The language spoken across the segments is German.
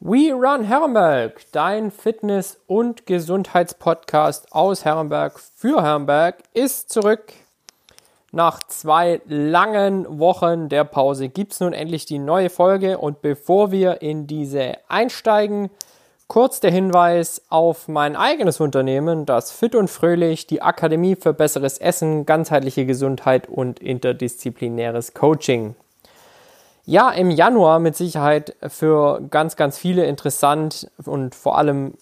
We Run Herrenberg, dein Fitness- und Gesundheitspodcast aus Herrenberg für Herrenberg, ist zurück. Nach zwei langen Wochen der Pause gibt es nun endlich die neue Folge und bevor wir in diese einsteigen, kurz der Hinweis auf mein eigenes Unternehmen, das Fit und Fröhlich, die Akademie für besseres Essen, ganzheitliche Gesundheit und interdisziplinäres Coaching. Ja, im Januar mit Sicherheit für ganz, ganz viele interessant und vor allem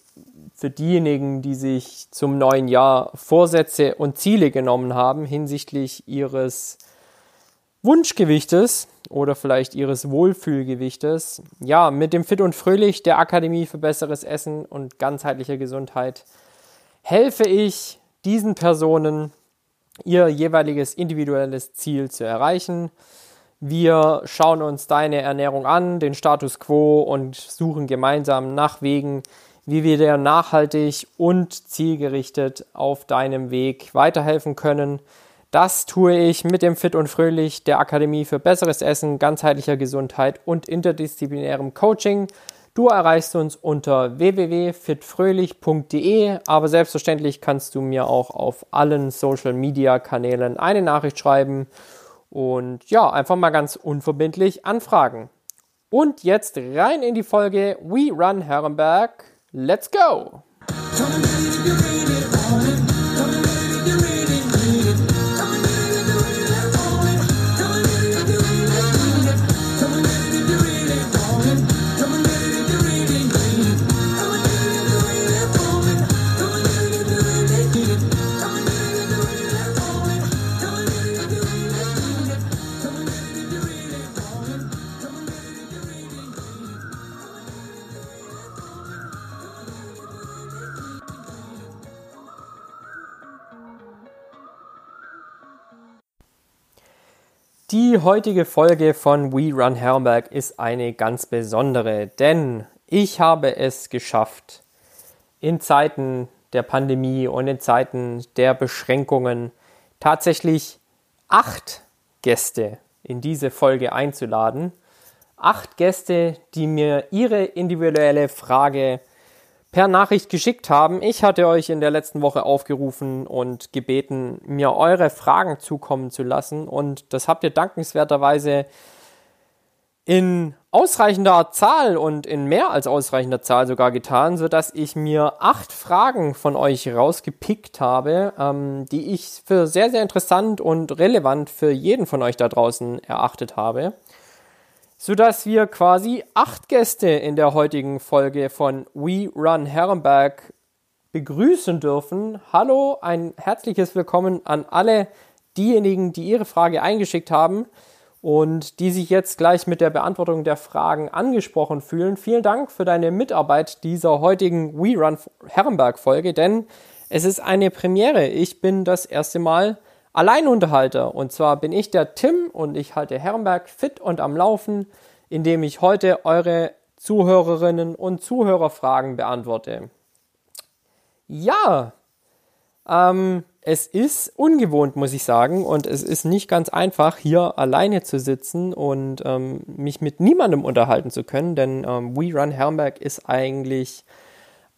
für diejenigen, die sich zum neuen Jahr Vorsätze und Ziele genommen haben hinsichtlich ihres Wunschgewichtes oder vielleicht ihres Wohlfühlgewichtes. Ja, mit dem Fit und Fröhlich der Akademie für besseres Essen und ganzheitliche Gesundheit helfe ich diesen Personen, ihr jeweiliges individuelles Ziel zu erreichen. Wir schauen uns deine Ernährung an, den Status quo und suchen gemeinsam nach Wegen, wie wir dir nachhaltig und zielgerichtet auf deinem Weg weiterhelfen können. Das tue ich mit dem Fit und Fröhlich der Akademie für besseres Essen, ganzheitlicher Gesundheit und interdisziplinärem Coaching. Du erreichst uns unter www.fitfröhlich.de, aber selbstverständlich kannst du mir auch auf allen Social Media Kanälen eine Nachricht schreiben und ja, einfach mal ganz unverbindlich anfragen. Und jetzt rein in die Folge We Run Herrenberg. Let's go! Heutige Folge von We Run Herrenberg ist eine ganz besondere, denn ich habe es geschafft, in Zeiten der Pandemie und in Zeiten der Beschränkungen tatsächlich acht Gäste in diese Folge einzuladen. Acht Gäste, die mir ihre individuelle Frage per Nachricht geschickt haben. Ich hatte euch in der letzten Woche aufgerufen und gebeten, mir eure Fragen zukommen zu lassen. Und das habt ihr dankenswerterweise in ausreichender Zahl und in mehr als ausreichender Zahl sogar getan, sodass ich mir acht Fragen von euch rausgepickt habe, ähm, die ich für sehr, sehr interessant und relevant für jeden von euch da draußen erachtet habe sodass wir quasi acht Gäste in der heutigen Folge von We Run Herrenberg begrüßen dürfen. Hallo, ein herzliches Willkommen an alle diejenigen, die ihre Frage eingeschickt haben und die sich jetzt gleich mit der Beantwortung der Fragen angesprochen fühlen. Vielen Dank für deine Mitarbeit dieser heutigen We Run Herrenberg Folge, denn es ist eine Premiere. Ich bin das erste Mal Alleinunterhalter. Und zwar bin ich der Tim und ich halte Herrenberg fit und am Laufen, indem ich heute eure Zuhörerinnen und Zuhörerfragen beantworte. Ja, ähm, es ist ungewohnt, muss ich sagen, und es ist nicht ganz einfach, hier alleine zu sitzen und ähm, mich mit niemandem unterhalten zu können, denn ähm, We Run Herrenberg ist eigentlich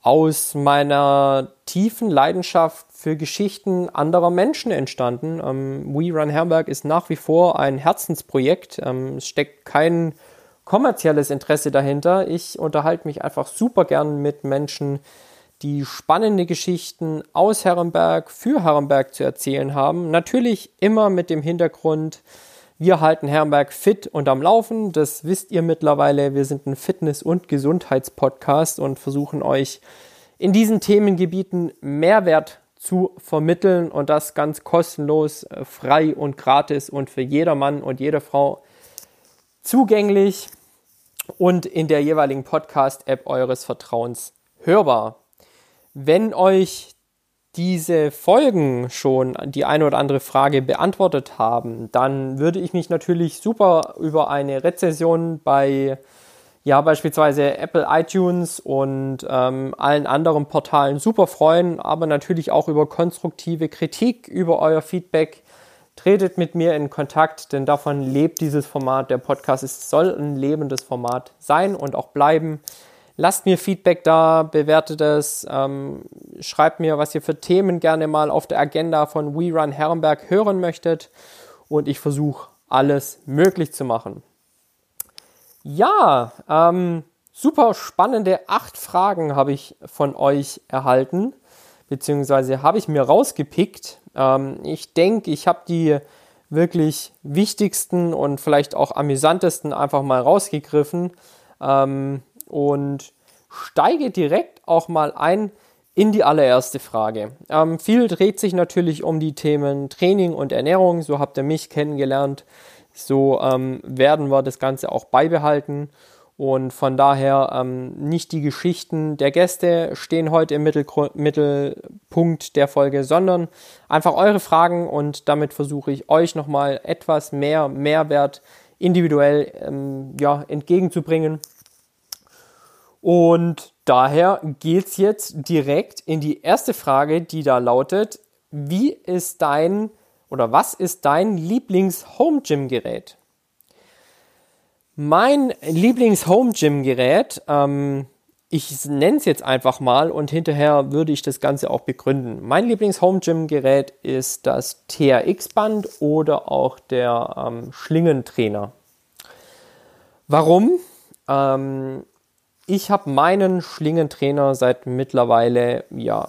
aus meiner tiefen Leidenschaft für Geschichten anderer Menschen entstanden. Ähm, We Run Herrenberg ist nach wie vor ein Herzensprojekt. Ähm, es steckt kein kommerzielles Interesse dahinter. Ich unterhalte mich einfach super gern mit Menschen, die spannende Geschichten aus Herrenberg für Herrenberg zu erzählen haben. Natürlich immer mit dem Hintergrund, wir halten Herrenberg fit und am Laufen. Das wisst ihr mittlerweile. Wir sind ein Fitness- und Gesundheitspodcast und versuchen euch in diesen Themengebieten Mehrwert zu vermitteln und das ganz kostenlos, äh, frei und gratis und für jeder Mann und jede Frau zugänglich und in der jeweiligen Podcast-App eures Vertrauens hörbar. Wenn euch diese Folgen schon die eine oder andere Frage beantwortet haben, dann würde ich mich natürlich super über eine Rezession bei ja beispielsweise Apple iTunes und ähm, allen anderen Portalen super freuen, aber natürlich auch über konstruktive Kritik, über euer Feedback. Tretet mit mir in Kontakt, denn davon lebt dieses Format. Der Podcast ist, soll ein lebendes Format sein und auch bleiben. Lasst mir Feedback da, bewertet es, ähm, schreibt mir, was ihr für Themen gerne mal auf der Agenda von We Run Herrenberg hören möchtet und ich versuche alles möglich zu machen. Ja, ähm, super spannende acht Fragen habe ich von euch erhalten, beziehungsweise habe ich mir rausgepickt. Ähm, ich denke, ich habe die wirklich wichtigsten und vielleicht auch amüsantesten einfach mal rausgegriffen ähm, und steige direkt auch mal ein in die allererste Frage. Ähm, viel dreht sich natürlich um die Themen Training und Ernährung. So habt ihr mich kennengelernt. So ähm, werden wir das Ganze auch beibehalten. Und von daher ähm, nicht die Geschichten der Gäste stehen heute im Mittelpunkt der Folge, sondern einfach eure Fragen und damit versuche ich euch nochmal etwas mehr Mehrwert individuell ähm, ja, entgegenzubringen. Und daher geht es jetzt direkt in die erste Frage, die da lautet, wie ist dein oder was ist dein Lieblings-Home-Gym-Gerät? Mein Lieblings-Home-Gym-Gerät, ähm, ich nenne es jetzt einfach mal und hinterher würde ich das Ganze auch begründen. Mein Lieblings-Home-Gym-Gerät ist das TRX-Band oder auch der ähm, Schlingentrainer. Warum? Ähm, ich habe meinen Schlingentrainer seit mittlerweile, ja,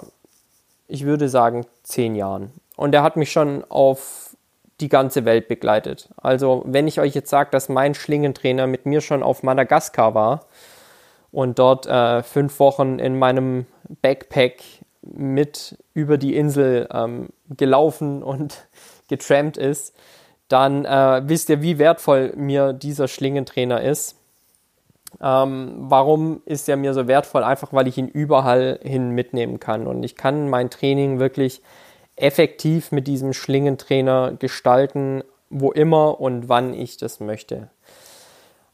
ich würde sagen, zehn Jahren. Und er hat mich schon auf die ganze Welt begleitet. Also, wenn ich euch jetzt sage, dass mein Schlingentrainer mit mir schon auf Madagaskar war und dort äh, fünf Wochen in meinem Backpack mit über die Insel ähm, gelaufen und getrampt ist, dann äh, wisst ihr, wie wertvoll mir dieser Schlingentrainer ist. Ähm, warum ist er mir so wertvoll? Einfach weil ich ihn überall hin mitnehmen kann. Und ich kann mein Training wirklich effektiv mit diesem Schlingentrainer gestalten, wo immer und wann ich das möchte.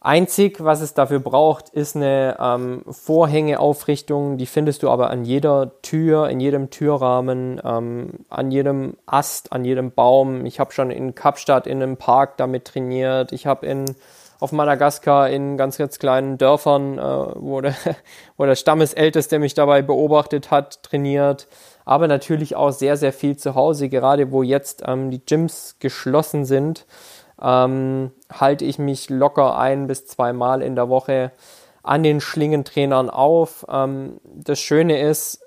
Einzig, was es dafür braucht, ist eine ähm, Vorhängeaufrichtung. Die findest du aber an jeder Tür, in jedem Türrahmen, ähm, an jedem Ast, an jedem Baum. Ich habe schon in Kapstadt in einem Park damit trainiert. Ich habe in auf Madagaskar in ganz, ganz kleinen Dörfern, äh, wo, der, wo der Stammesälteste mich dabei beobachtet hat, trainiert. Aber natürlich auch sehr, sehr viel zu Hause, gerade wo jetzt ähm, die Gyms geschlossen sind, ähm, halte ich mich locker ein bis zweimal in der Woche an den Schlingentrainern auf. Ähm, das Schöne ist,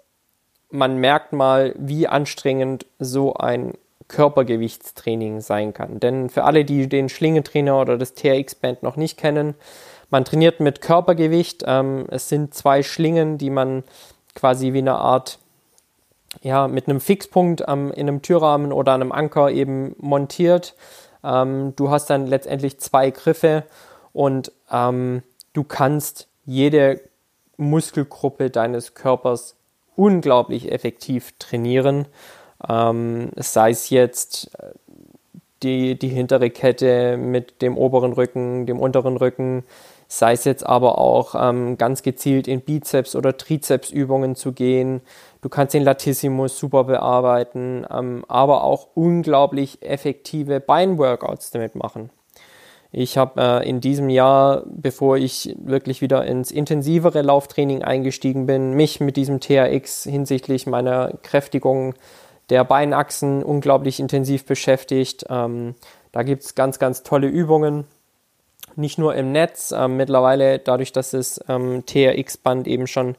man merkt mal, wie anstrengend so ein Körpergewichtstraining sein kann. Denn für alle, die den Schlingentrainer oder das TRX-Band noch nicht kennen, man trainiert mit Körpergewicht. Ähm, es sind zwei Schlingen, die man quasi wie eine Art, ja, mit einem Fixpunkt ähm, in einem Türrahmen oder einem Anker eben montiert. Ähm, du hast dann letztendlich zwei Griffe und ähm, du kannst jede Muskelgruppe deines Körpers unglaublich effektiv trainieren. Ähm, sei es jetzt äh, die, die hintere Kette mit dem oberen Rücken, dem unteren Rücken, sei es jetzt aber auch ähm, ganz gezielt in Bizeps- oder Trizepsübungen zu gehen. Du kannst den Latissimus super bearbeiten, ähm, aber auch unglaublich effektive Beinworkouts damit machen. Ich habe äh, in diesem Jahr, bevor ich wirklich wieder ins intensivere Lauftraining eingestiegen bin, mich mit diesem TRX hinsichtlich meiner Kräftigung der Beinachsen unglaublich intensiv beschäftigt. Ähm, da gibt es ganz, ganz tolle Übungen. Nicht nur im Netz, ähm, mittlerweile dadurch, dass das ähm, TRX-Band eben schon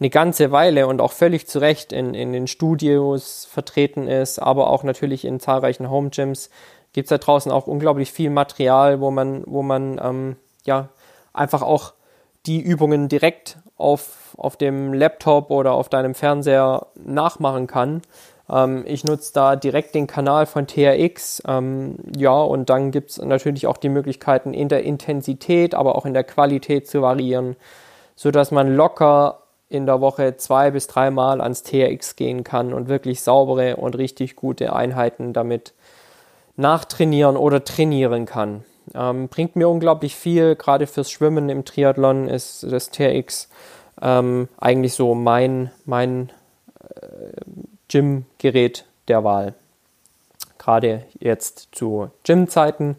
eine ganze Weile und auch völlig zu Recht in, in den Studios vertreten ist, aber auch natürlich in zahlreichen Home Gyms, gibt es da draußen auch unglaublich viel Material, wo man, wo man ähm, ja einfach auch die Übungen direkt auf, auf dem Laptop oder auf deinem Fernseher nachmachen kann. Ähm, ich nutze da direkt den Kanal von TRX. Ähm, ja, und dann gibt es natürlich auch die Möglichkeiten in der Intensität, aber auch in der Qualität zu variieren, sodass man locker in der Woche zwei bis dreimal ans TRX gehen kann und wirklich saubere und richtig gute Einheiten damit nachtrainieren oder trainieren kann. Ähm, bringt mir unglaublich viel, gerade fürs Schwimmen im Triathlon ist das TRX ähm, eigentlich so mein, mein äh, Gym-Gerät der Wahl. Gerade jetzt zu Gym-Zeiten,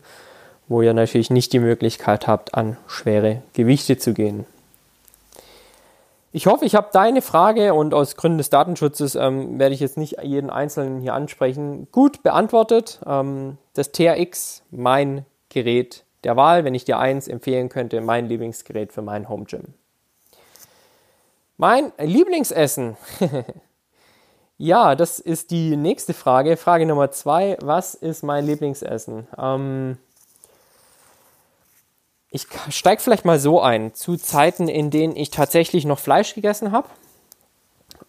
wo ihr natürlich nicht die Möglichkeit habt, an schwere Gewichte zu gehen. Ich hoffe, ich habe deine Frage und aus Gründen des Datenschutzes ähm, werde ich jetzt nicht jeden einzelnen hier ansprechen. Gut beantwortet. Ähm, das TRX, mein Gerät der Wahl, wenn ich dir eins empfehlen könnte, mein Lieblingsgerät für mein Home Gym. Mein Lieblingsessen. ja, das ist die nächste Frage. Frage Nummer zwei. Was ist mein Lieblingsessen? Ähm, ich steige vielleicht mal so ein. Zu Zeiten, in denen ich tatsächlich noch Fleisch gegessen habe.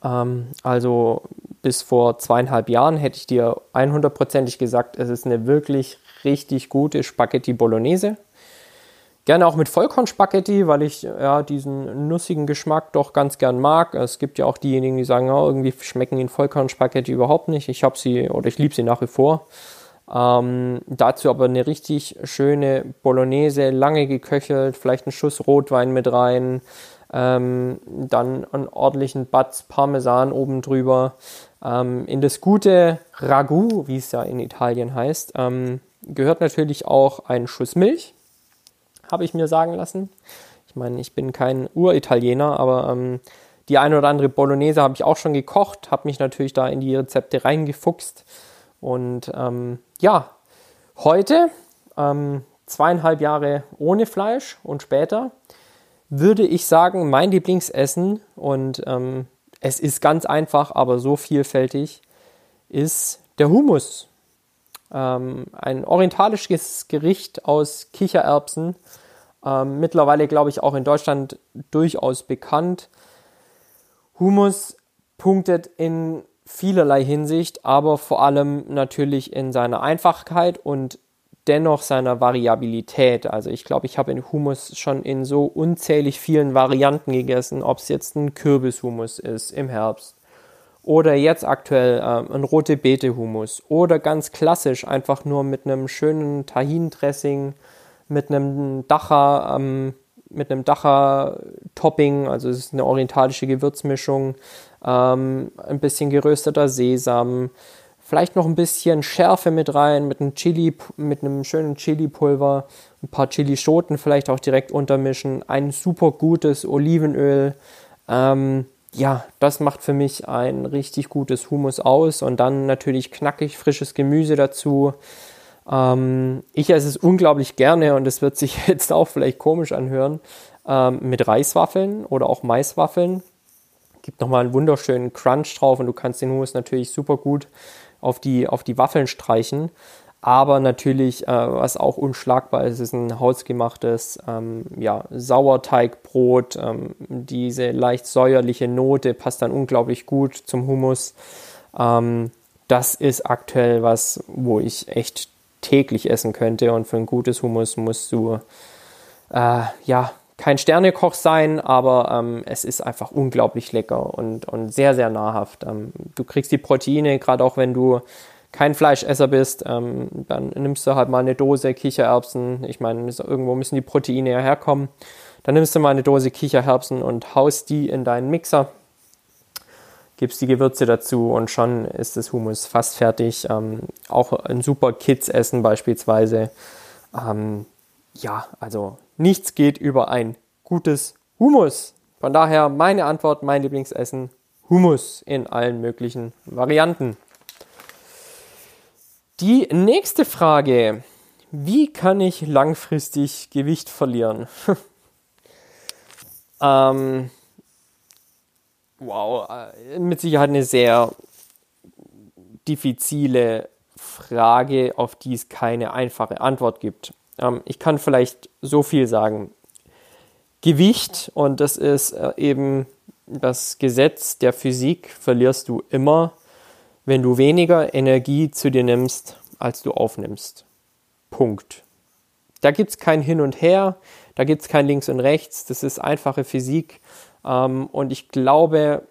Ähm, also bis vor zweieinhalb Jahren hätte ich dir 100%ig gesagt, es ist eine wirklich richtig gute Spaghetti Bolognese. Gerne auch mit Vollkornspaghetti, weil ich ja diesen nussigen Geschmack doch ganz gern mag. Es gibt ja auch diejenigen, die sagen, oh, irgendwie schmecken ihnen Vollkornspaghetti überhaupt nicht. Ich habe sie oder ich liebe sie nach wie vor. Ähm, dazu aber eine richtig schöne Bolognese, lange geköchelt, vielleicht einen Schuss Rotwein mit rein, ähm, dann einen ordentlichen Batz Parmesan oben drüber. Ähm, in das gute Ragout, wie es ja in Italien heißt, ähm, gehört natürlich auch ein Schuss Milch, habe ich mir sagen lassen. Ich meine, ich bin kein Uritaliener, aber ähm, die eine oder andere Bolognese habe ich auch schon gekocht, habe mich natürlich da in die Rezepte reingefuchst. Und ähm, ja, heute, ähm, zweieinhalb Jahre ohne Fleisch und später, würde ich sagen, mein Lieblingsessen, und ähm, es ist ganz einfach, aber so vielfältig, ist der Hummus. Ähm, ein orientalisches Gericht aus Kichererbsen. Ähm, mittlerweile, glaube ich, auch in Deutschland durchaus bekannt. Hummus punktet in vielerlei Hinsicht, aber vor allem natürlich in seiner Einfachheit und dennoch seiner Variabilität. Also ich glaube, ich habe den Hummus schon in so unzählig vielen Varianten gegessen, ob es jetzt ein Kürbishummus ist im Herbst oder jetzt aktuell äh, ein rote Beete Hummus oder ganz klassisch einfach nur mit einem schönen Tahin-Dressing, mit einem Dacher, ähm, mit einem Dacher-Topping, also es ist eine orientalische Gewürzmischung, ähm, ein bisschen gerösteter Sesam, vielleicht noch ein bisschen Schärfe mit rein, mit einem Chili, mit einem schönen Chili-Pulver, ein paar Chilischoten vielleicht auch direkt untermischen, ein super gutes Olivenöl. Ähm, ja, das macht für mich ein richtig gutes Hummus aus und dann natürlich knackig frisches Gemüse dazu. Ähm, ich esse es unglaublich gerne und es wird sich jetzt auch vielleicht komisch anhören ähm, mit Reiswaffeln oder auch Maiswaffeln. Gibt nochmal einen wunderschönen Crunch drauf und du kannst den Hummus natürlich super gut auf die, auf die Waffeln streichen. Aber natürlich, äh, was auch unschlagbar ist, ist ein hausgemachtes ähm, ja, Sauerteigbrot. Ähm, diese leicht säuerliche Note passt dann unglaublich gut zum Hummus. Ähm, das ist aktuell was, wo ich echt täglich essen könnte. Und für ein gutes Hummus musst du äh, ja kein Sternekoch sein, aber ähm, es ist einfach unglaublich lecker und, und sehr, sehr nahrhaft. Ähm, du kriegst die Proteine, gerade auch wenn du kein Fleischesser bist, ähm, dann nimmst du halt mal eine Dose Kichererbsen. Ich meine, irgendwo müssen die Proteine ja herkommen. Dann nimmst du mal eine Dose Kichererbsen und haust die in deinen Mixer, gibst die Gewürze dazu und schon ist das Hummus fast fertig. Ähm, auch ein super Kids-Essen beispielsweise. Ähm, ja, also nichts geht über ein gutes Hummus. Von daher meine Antwort, mein Lieblingsessen, Hummus in allen möglichen Varianten. Die nächste Frage. Wie kann ich langfristig Gewicht verlieren? ähm, wow, äh, mit Sicherheit eine sehr diffizile Frage, auf die es keine einfache Antwort gibt. Ähm, ich kann vielleicht so viel sagen. Gewicht, und das ist äh, eben das Gesetz der Physik, verlierst du immer, wenn du weniger Energie zu dir nimmst, als du aufnimmst. Punkt. Da gibt es kein Hin und Her, da gibt es kein Links und Rechts, das ist einfache Physik. Ähm, und ich glaube,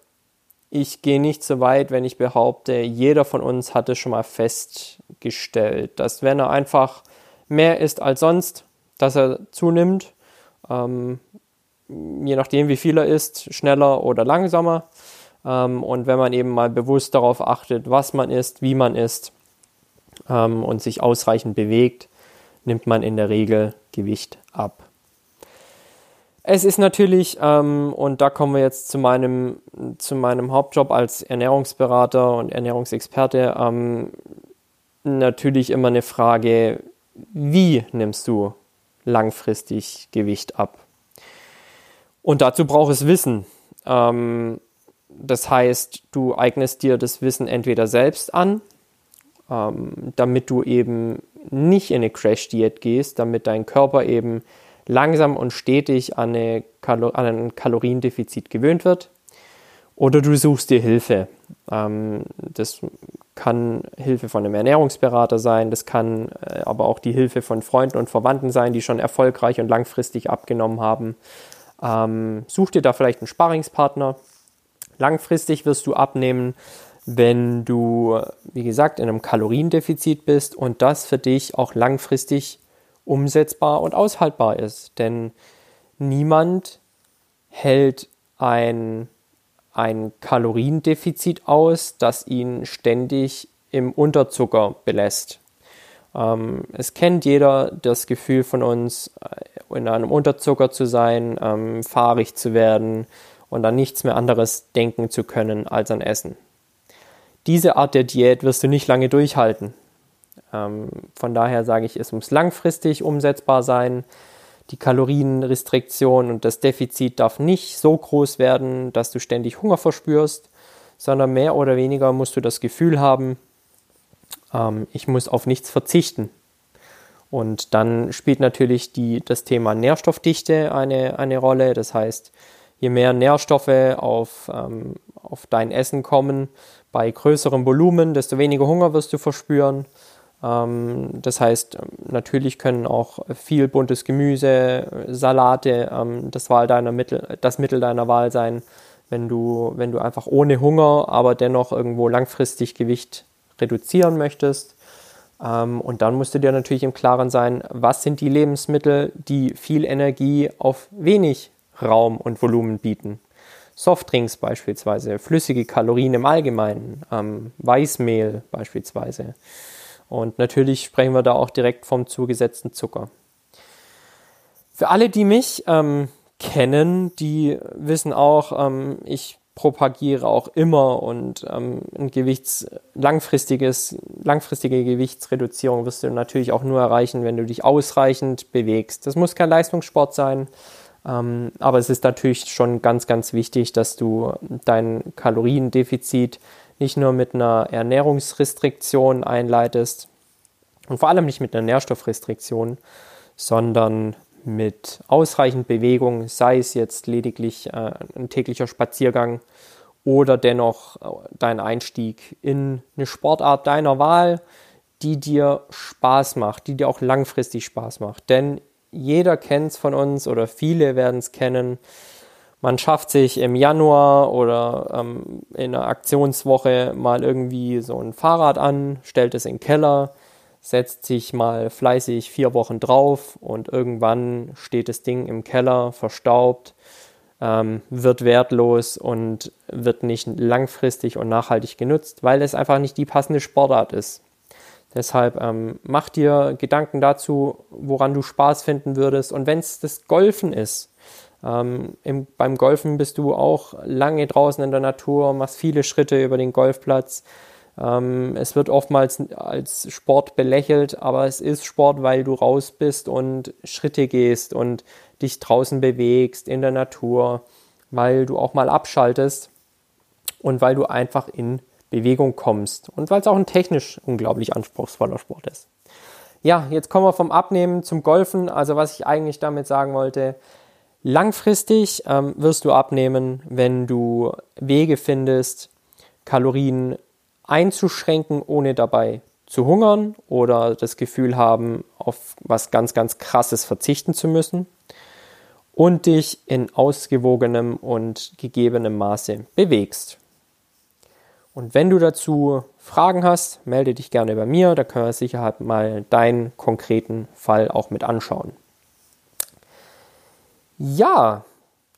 ich gehe nicht so weit, wenn ich behaupte, jeder von uns hat es schon mal festgestellt, dass wenn er einfach mehr isst als sonst, dass er zunimmt. Ähm, je nachdem, wie viel er isst, schneller oder langsamer. Ähm, und wenn man eben mal bewusst darauf achtet, was man isst, wie man isst ähm, und sich ausreichend bewegt, nimmt man in der Regel Gewicht ab. Es ist natürlich, ähm, und da kommen wir jetzt zu meinem, zu meinem Hauptjob als Ernährungsberater und Ernährungsexperte, ähm, natürlich immer eine Frage, wie nimmst du langfristig Gewicht ab? Und dazu braucht es Wissen. Ähm, das heißt, du eignest dir das Wissen entweder selbst an, ähm, damit du eben nicht in eine Crash-Diät gehst, damit dein Körper eben langsam und stetig an, eine Kalo an ein Kaloriendefizit gewöhnt wird. Oder du suchst dir Hilfe. Ähm, das kann Hilfe von einem Ernährungsberater sein, das kann äh, aber auch die Hilfe von Freunden und Verwandten sein, die schon erfolgreich und langfristig abgenommen haben. Ähm, such dir da vielleicht einen Sparringspartner. Langfristig wirst du abnehmen, wenn du, wie gesagt, in einem Kaloriendefizit bist und das für dich auch langfristig umsetzbar und aushaltbar ist. Denn niemand hält ein, ein Kaloriendefizit aus, das ihn ständig im Unterzucker belässt. Ähm, es kennt jeder das Gefühl von uns, äh, in einem Unterzucker zu sein, ähm, fahrig zu werden und an nichts mehr anderes denken zu können als an Essen. Diese Art der Diät wirst du nicht lange durchhalten. Ähm, von daher sage ich, es muss langfristig umsetzbar sein. Die Kalorienrestriktion und das Defizit darf nicht so groß werden, dass du ständig Hunger verspürst, sondern mehr oder weniger musst du das Gefühl haben, ähm, ich muss auf nichts verzichten. Und dann spielt natürlich die, das Thema Nährstoffdichte eine, eine Rolle. Das heißt, je mehr Nährstoffe auf, ähm, auf dein Essen kommen, bei größerem Volumen, desto weniger Hunger wirst du verspüren. Ähm, das heißt, natürlich können auch viel buntes Gemüse, Salate ähm, das, Wahl deiner Mittel, das Mittel deiner Wahl sein, wenn du, wenn du einfach ohne Hunger, aber dennoch irgendwo langfristig Gewicht reduzieren möchtest. Ähm, und dann musst du dir natürlich im Klaren sein, was sind die Lebensmittel, die viel Energie auf wenig Raum und Volumen bieten. Softdrinks beispielsweise, flüssige Kalorien im Allgemeinen, ähm, Weißmehl beispielsweise. Und natürlich sprechen wir da auch direkt vom zugesetzten Zucker. Für alle, die mich ähm, kennen, die wissen auch, ähm, ich propagiere auch immer und ähm, ein Gewichts langfristiges langfristige Gewichtsreduzierung wirst du natürlich auch nur erreichen, wenn du dich ausreichend bewegst. Das muss kein Leistungssport sein, ähm, aber es ist natürlich schon ganz ganz wichtig, dass du dein Kaloriendefizit nicht nur mit einer Ernährungsrestriktion einleitest und vor allem nicht mit einer Nährstoffrestriktion, sondern mit ausreichend Bewegung, sei es jetzt lediglich äh, ein täglicher Spaziergang oder dennoch äh, dein Einstieg in eine Sportart deiner Wahl, die dir Spaß macht, die dir auch langfristig Spaß macht. Denn jeder kennt es von uns oder viele werden es kennen man schafft sich im Januar oder ähm, in einer Aktionswoche mal irgendwie so ein Fahrrad an, stellt es in den Keller, setzt sich mal fleißig vier Wochen drauf und irgendwann steht das Ding im Keller, verstaubt, ähm, wird wertlos und wird nicht langfristig und nachhaltig genutzt, weil es einfach nicht die passende Sportart ist. Deshalb ähm, mach dir Gedanken dazu, woran du Spaß finden würdest. Und wenn es das Golfen ist, ähm, im, beim Golfen bist du auch lange draußen in der Natur, machst viele Schritte über den Golfplatz. Ähm, es wird oftmals als Sport belächelt, aber es ist Sport, weil du raus bist und Schritte gehst und dich draußen bewegst in der Natur, weil du auch mal abschaltest und weil du einfach in Bewegung kommst und weil es auch ein technisch unglaublich anspruchsvoller Sport ist. Ja, jetzt kommen wir vom Abnehmen zum Golfen. Also was ich eigentlich damit sagen wollte, Langfristig ähm, wirst du abnehmen, wenn du Wege findest, Kalorien einzuschränken, ohne dabei zu hungern oder das Gefühl haben, auf was ganz, ganz Krasses verzichten zu müssen und dich in ausgewogenem und gegebenem Maße bewegst. Und wenn du dazu Fragen hast, melde dich gerne bei mir, da können wir sicher mal deinen konkreten Fall auch mit anschauen. Ja,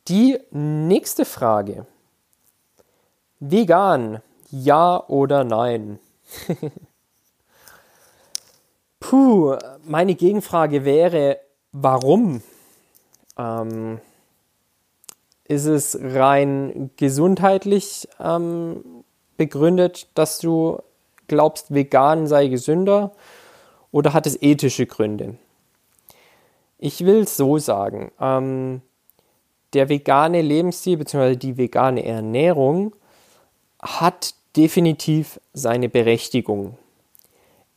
die nächste Frage. Vegan, ja oder nein? Puh, meine Gegenfrage wäre, warum? Ähm, ist es rein gesundheitlich ähm, begründet, dass du glaubst, vegan sei gesünder? Oder hat es ethische Gründe? Ich will es so sagen. Ähm, der vegane Lebensstil bzw. die vegane Ernährung hat definitiv seine Berechtigung.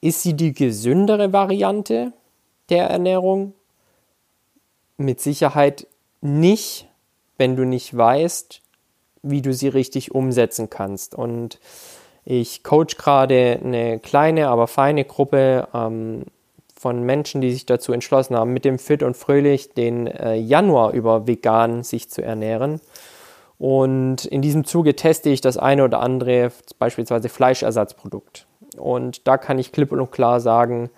Ist sie die gesündere Variante der Ernährung? Mit Sicherheit nicht, wenn du nicht weißt, wie du sie richtig umsetzen kannst. Und ich coach gerade eine kleine, aber feine Gruppe ähm, von Menschen, die sich dazu entschlossen haben, mit dem Fit und Fröhlich den äh, Januar über vegan sich zu ernähren. Und in diesem Zuge teste ich das eine oder andere, beispielsweise Fleischersatzprodukt. Und da kann ich klipp und klar sagen,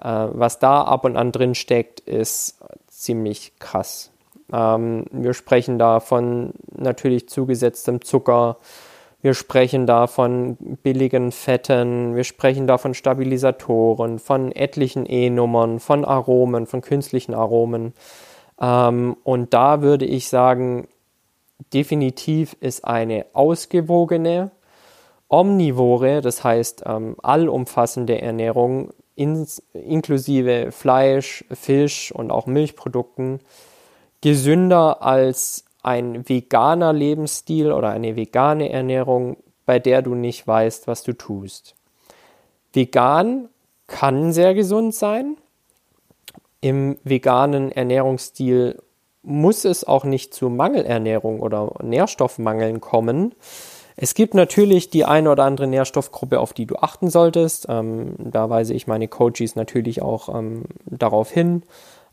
äh, was da ab und an drin steckt, ist ziemlich krass. Ähm, wir sprechen da von natürlich zugesetztem Zucker, wir sprechen da von billigen Fetten, wir sprechen da von Stabilisatoren, von etlichen E-Nummern, von Aromen, von künstlichen Aromen. Ähm, und da würde ich sagen, definitiv ist eine ausgewogene, omnivore, das heißt ähm, allumfassende Ernährung ins, inklusive Fleisch, Fisch und auch Milchprodukten gesünder als ein veganer Lebensstil oder eine vegane Ernährung, bei der du nicht weißt, was du tust. Vegan kann sehr gesund sein. Im veganen Ernährungsstil muss es auch nicht zu Mangelernährung oder Nährstoffmangeln kommen. Es gibt natürlich die eine oder andere Nährstoffgruppe, auf die du achten solltest. Ähm, da weise ich meine Coaches natürlich auch ähm, darauf hin.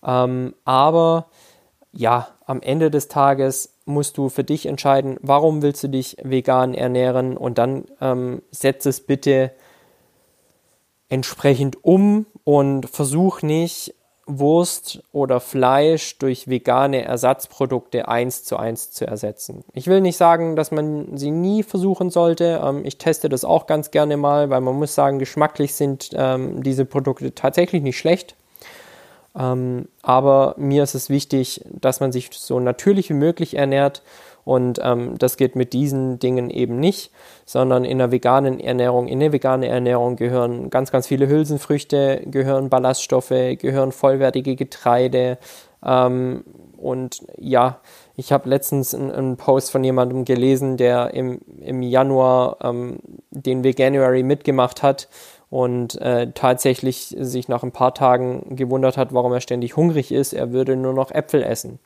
Ähm, aber ja, am Ende des Tages musst du für dich entscheiden, warum willst du dich vegan ernähren und dann ähm, setz es bitte entsprechend um und versuch nicht Wurst oder Fleisch durch vegane Ersatzprodukte eins zu eins zu ersetzen. Ich will nicht sagen, dass man sie nie versuchen sollte. Ähm, ich teste das auch ganz gerne mal, weil man muss sagen, geschmacklich sind ähm, diese Produkte tatsächlich nicht schlecht. Ähm, aber mir ist es wichtig, dass man sich so natürlich wie möglich ernährt. Und ähm, das geht mit diesen Dingen eben nicht, sondern in der veganen Ernährung, in der veganen Ernährung gehören ganz, ganz viele Hülsenfrüchte, gehören Ballaststoffe, gehören vollwertige Getreide. Ähm, und ja, ich habe letztens einen, einen, Post von jemandem gelesen, der im, im Januar ähm, den Veganuary mitgemacht hat und äh, tatsächlich sich nach ein paar Tagen gewundert hat, warum er ständig hungrig ist. Er würde nur noch Äpfel essen.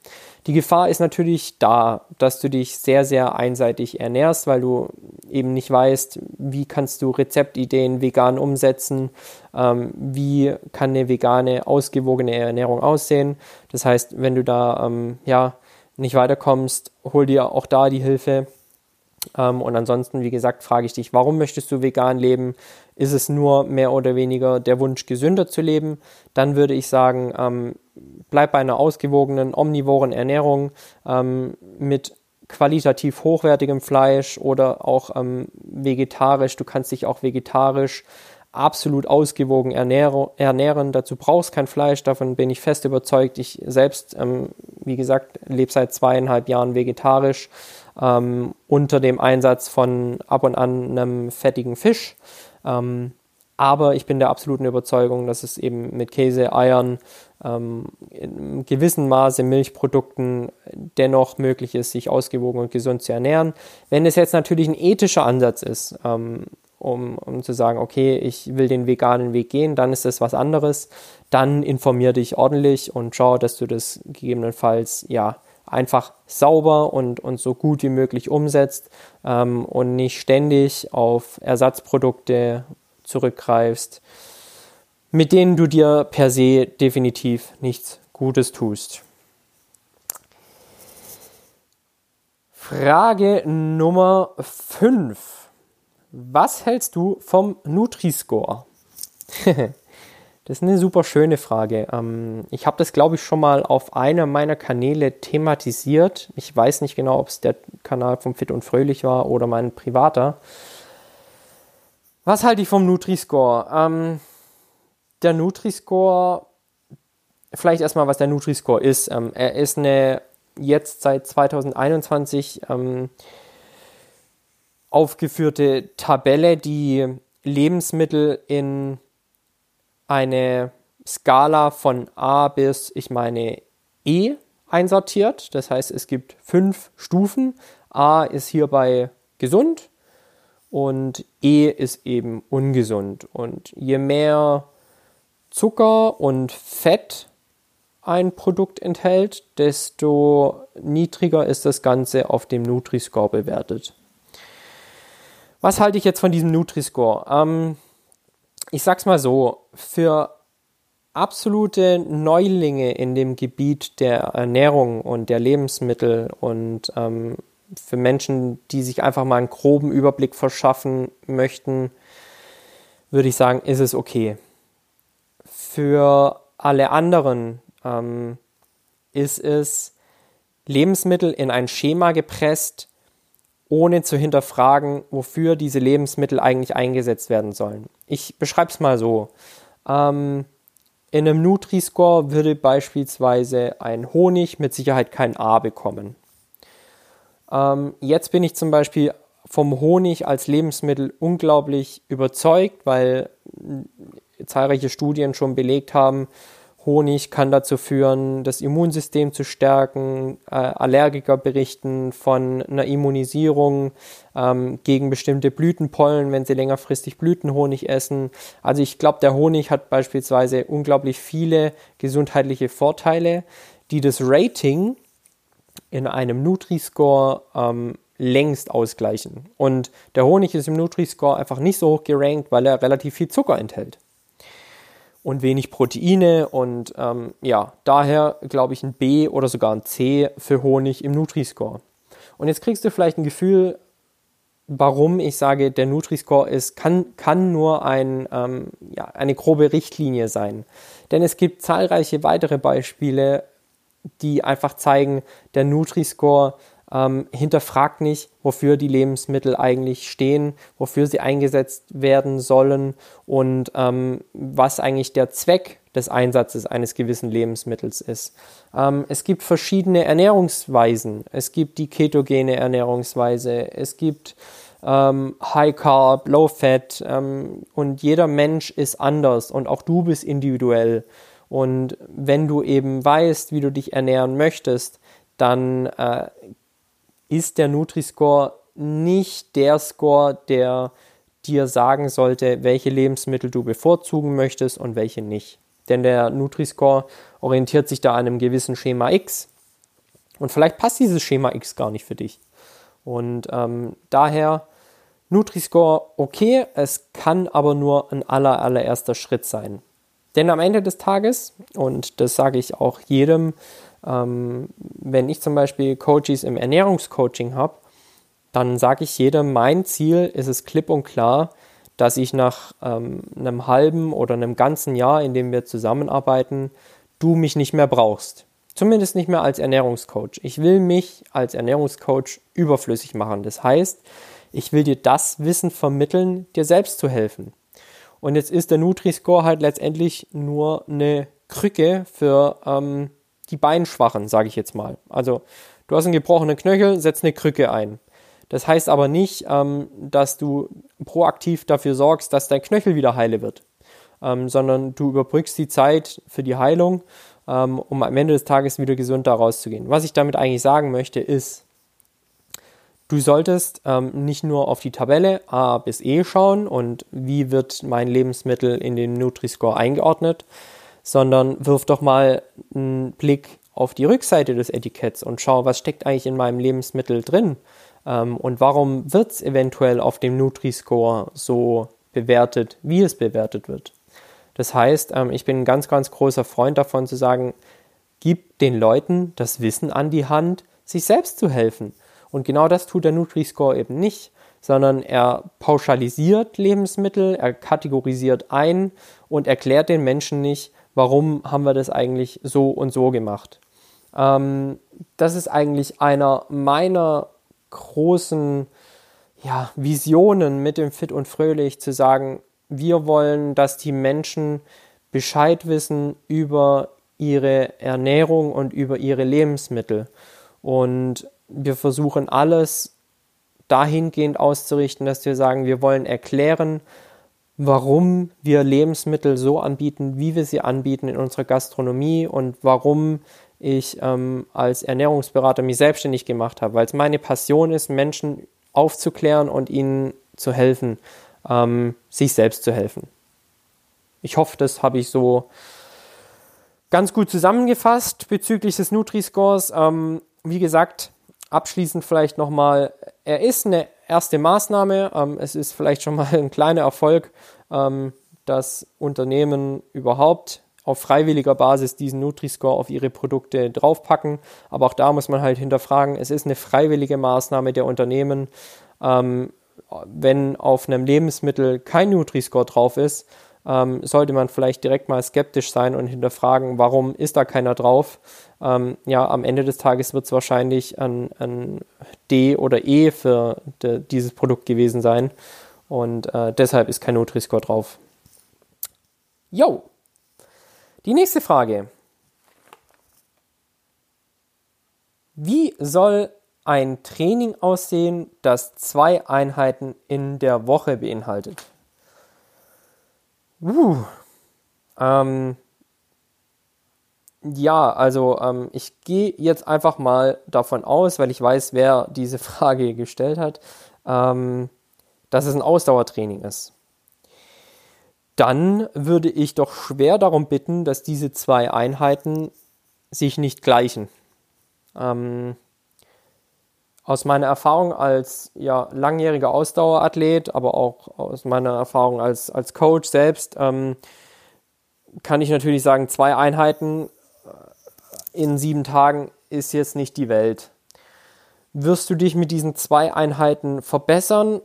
Die Gefahr ist natürlich da, dass du dich sehr, sehr einseitig ernährst, weil du eben nicht weißt, wie kannst du Rezeptideen vegan umsetzen, ähm, wie kann eine vegane, ausgewogene Ernährung aussehen. Das heißt, wenn du da ähm, ja nicht weiterkommst, hol dir auch da die Hilfe. Ähm, und ansonsten, wie gesagt, frage ich dich, warum möchtest du vegan leben? Ist es nur mehr oder weniger der Wunsch, gesünder zu leben, dann würde ich sagen, ähm, bleib bei einer ausgewogenen, omnivoren Ernährung ähm, mit qualitativ hochwertigem Fleisch oder auch ähm, vegetarisch. Du kannst dich auch vegetarisch absolut ausgewogen ernähren. Dazu brauchst kein Fleisch, davon bin ich fest überzeugt. Ich selbst, ähm, wie gesagt, lebe seit zweieinhalb Jahren vegetarisch ähm, unter dem Einsatz von ab und an einem fettigen Fisch. Ähm, aber ich bin der absoluten Überzeugung, dass es eben mit Käse, Eiern, ähm, in gewissem Maße Milchprodukten dennoch möglich ist, sich ausgewogen und gesund zu ernähren. Wenn es jetzt natürlich ein ethischer Ansatz ist, ähm, um, um zu sagen, okay, ich will den veganen Weg gehen, dann ist das was anderes. Dann informier dich ordentlich und schau, dass du das gegebenenfalls ja einfach sauber und, und so gut wie möglich umsetzt ähm, und nicht ständig auf Ersatzprodukte zurückgreifst, mit denen du dir per se definitiv nichts Gutes tust. Frage Nummer 5. Was hältst du vom Nutri-Score? Das ist eine super schöne Frage. Ähm, ich habe das, glaube ich, schon mal auf einer meiner Kanäle thematisiert. Ich weiß nicht genau, ob es der Kanal vom Fit und Fröhlich war oder mein privater. Was halte ich vom Nutri-Score? Ähm, der Nutri-Score, vielleicht erstmal, was der Nutri-Score ist. Ähm, er ist eine jetzt seit 2021 ähm, aufgeführte Tabelle, die Lebensmittel in eine Skala von A bis, ich meine, E einsortiert. Das heißt, es gibt fünf Stufen. A ist hierbei gesund und E ist eben ungesund. Und je mehr Zucker und Fett ein Produkt enthält, desto niedriger ist das Ganze auf dem Nutri-Score bewertet. Was halte ich jetzt von diesem Nutri-Score? Ähm, ich sag's mal so, für absolute Neulinge in dem Gebiet der Ernährung und der Lebensmittel und ähm, für Menschen, die sich einfach mal einen groben Überblick verschaffen möchten, würde ich sagen, ist es okay. Für alle anderen ähm, ist es Lebensmittel in ein Schema gepresst, ohne zu hinterfragen, wofür diese Lebensmittel eigentlich eingesetzt werden sollen. Ich beschreibe es mal so. Ähm, in einem Nutri-Score würde beispielsweise ein Honig mit Sicherheit kein A bekommen. Ähm, jetzt bin ich zum Beispiel vom Honig als Lebensmittel unglaublich überzeugt, weil zahlreiche Studien schon belegt haben, Honig kann dazu führen, das Immunsystem zu stärken. Äh, Allergiker berichten von einer Immunisierung ähm, gegen bestimmte Blütenpollen, wenn sie längerfristig Blütenhonig essen. Also ich glaube, der Honig hat beispielsweise unglaublich viele gesundheitliche Vorteile, die das Rating in einem Nutri-Score ähm, längst ausgleichen. Und der Honig ist im Nutri-Score einfach nicht so hoch gerankt, weil er relativ viel Zucker enthält und wenig Proteine und ähm, ja, daher glaube ich ein B oder sogar ein C für Honig im Nutri-Score. Und jetzt kriegst du vielleicht ein Gefühl, warum ich sage, der Nutri-Score ist, kann, kann nur ein, ähm, ja, eine grobe Richtlinie sein. Denn es gibt zahlreiche weitere Beispiele, die einfach zeigen, der Nutri-Score ähm, hinterfragt nicht, wofür die Lebensmittel eigentlich stehen, wofür sie eingesetzt werden sollen und ähm, was eigentlich der Zweck des Einsatzes eines gewissen Lebensmittels ist. Ähm, es gibt verschiedene Ernährungsweisen. Es gibt die ketogene Ernährungsweise. Es gibt ähm, High Carb, Low Fat ähm, und jeder Mensch ist anders und auch du bist individuell. Und wenn du eben weißt, wie du dich ernähren möchtest, dann äh, ist der Nutri-Score nicht der Score, der dir sagen sollte, welche Lebensmittel du bevorzugen möchtest und welche nicht. Denn der Nutri-Score orientiert sich da an einem gewissen Schema X. Und vielleicht passt dieses Schema X gar nicht für dich. Und ähm, daher Nutri-Score okay, es kann aber nur ein aller, allererster Schritt sein. Denn am Ende des Tages, und das sage ich auch jedem, ähm, wenn ich zum Beispiel Coaches im Ernährungscoaching habe, dann sage ich jedem, mein Ziel ist es klipp und klar, dass ich nach ähm, einem halben oder einem ganzen Jahr, in dem wir zusammenarbeiten, du mich nicht mehr brauchst. Zumindest nicht mehr als Ernährungscoach. Ich will mich als Ernährungscoach überflüssig machen. Das heißt, ich will dir das Wissen vermitteln, dir selbst zu helfen. Und jetzt ist der Nutri-Score halt letztendlich nur eine Krücke für ähm, die Beinschwachen, sage ich jetzt mal. Also du hast einen gebrochenen Knöchel, setz eine Krücke ein. Das heißt aber nicht, ähm, dass du proaktiv dafür sorgst, dass dein Knöchel wieder heile wird, ähm, sondern du überbrückst die Zeit für die Heilung, ähm, um am Ende des Tages wieder gesund da rauszugehen. Was ich damit eigentlich sagen möchte, ist, du solltest ähm, nicht nur auf die Tabelle A bis E schauen und wie wird mein Lebensmittel in den Nutri-Score eingeordnet, sondern wirf doch mal einen Blick auf die Rückseite des Etiketts und schau, was steckt eigentlich in meinem Lebensmittel drin ähm, und warum wird es eventuell auf dem Nutri-Score so bewertet, wie es bewertet wird. Das heißt, ähm, ich bin ein ganz, ganz großer Freund davon zu sagen, gib den Leuten das Wissen an die Hand, sich selbst zu helfen. Und genau das tut der Nutri-Score eben nicht, sondern er pauschalisiert Lebensmittel, er kategorisiert ein und erklärt den Menschen nicht, warum haben wir das eigentlich so und so gemacht. Ähm, das ist eigentlich einer meiner großen ja, Visionen mit dem Fit und Fröhlich zu sagen, wir wollen, dass die Menschen Bescheid wissen über ihre Ernährung und über ihre Lebensmittel. Und wir versuchen alles dahingehend auszurichten, dass wir sagen, wir wollen erklären, warum wir Lebensmittel so anbieten, wie wir sie anbieten in unserer Gastronomie und warum ich ähm, als Ernährungsberater mich selbstständig gemacht habe, weil es meine Passion ist, Menschen aufzuklären und ihnen zu helfen, ähm, sich selbst zu helfen. Ich hoffe, das habe ich so ganz gut zusammengefasst bezüglich des Nutri-Scores. Ähm, wie gesagt, abschließend vielleicht nochmal, er ist eine erste Maßnahme. Ähm, es ist vielleicht schon mal ein kleiner Erfolg, ähm, dass Unternehmen überhaupt auf freiwilliger Basis diesen Nutri-Score auf ihre Produkte draufpacken. Aber auch da muss man halt hinterfragen, es ist eine freiwillige Maßnahme der Unternehmen. Ähm, wenn auf einem Lebensmittel kein Nutri-Score drauf ist, ähm, sollte man vielleicht direkt mal skeptisch sein und hinterfragen, warum ist da keiner drauf? Ähm, ja, am Ende des Tages wird es wahrscheinlich ein, ein, D oder E für de, dieses Produkt gewesen sein. Und äh, deshalb ist kein Nutri-Score drauf. Jo. Die nächste Frage. Wie soll ein Training aussehen, das zwei Einheiten in der Woche beinhaltet? Uh, ähm, ja, also ähm, ich gehe jetzt einfach mal davon aus, weil ich weiß, wer diese Frage gestellt hat, ähm, dass es ein Ausdauertraining ist. Dann würde ich doch schwer darum bitten, dass diese zwei Einheiten sich nicht gleichen. Ähm, aus meiner Erfahrung als ja, langjähriger Ausdauerathlet, aber auch aus meiner Erfahrung als, als Coach selbst, ähm, kann ich natürlich sagen, zwei Einheiten äh, in sieben Tagen ist jetzt nicht die Welt. Wirst du dich mit diesen zwei Einheiten verbessern?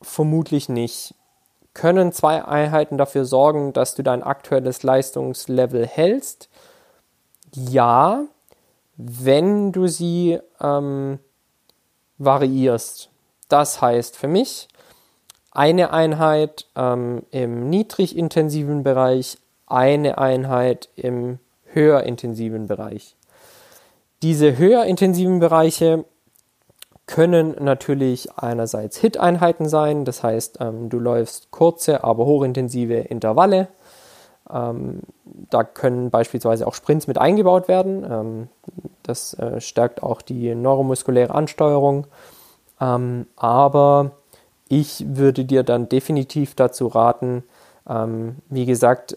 Vermutlich nicht. Können zwei Einheiten dafür sorgen, dass du dein aktuelles Leistungslevel hältst? Ja, wenn du sie ähm, variierst. Das heißt für mich eine Einheit ähm, im niedrigintensiven Bereich, eine Einheit im höherintensiven Bereich. Diese höherintensiven Bereiche können natürlich einerseits HIT-Einheiten sein, das heißt, ähm, du läufst kurze, aber hochintensive Intervalle. Ähm, da können beispielsweise auch Sprints mit eingebaut werden. Ähm, das äh, stärkt auch die neuromuskuläre Ansteuerung. Ähm, aber ich würde dir dann definitiv dazu raten, ähm, wie gesagt,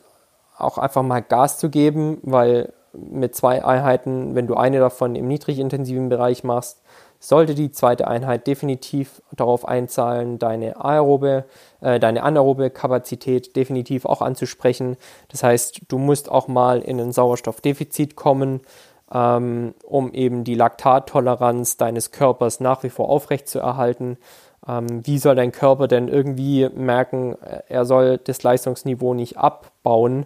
auch einfach mal Gas zu geben, weil mit zwei Einheiten, wenn du eine davon im niedrigintensiven Bereich machst, sollte die zweite Einheit definitiv darauf einzahlen, deine aerobe, äh, deine anaerobe Kapazität definitiv auch anzusprechen. Das heißt, du musst auch mal in ein Sauerstoffdefizit kommen, ähm, um eben die Laktattoleranz deines Körpers nach wie vor aufrechtzuerhalten. Ähm, wie soll dein Körper denn irgendwie merken, er soll das Leistungsniveau nicht abbauen?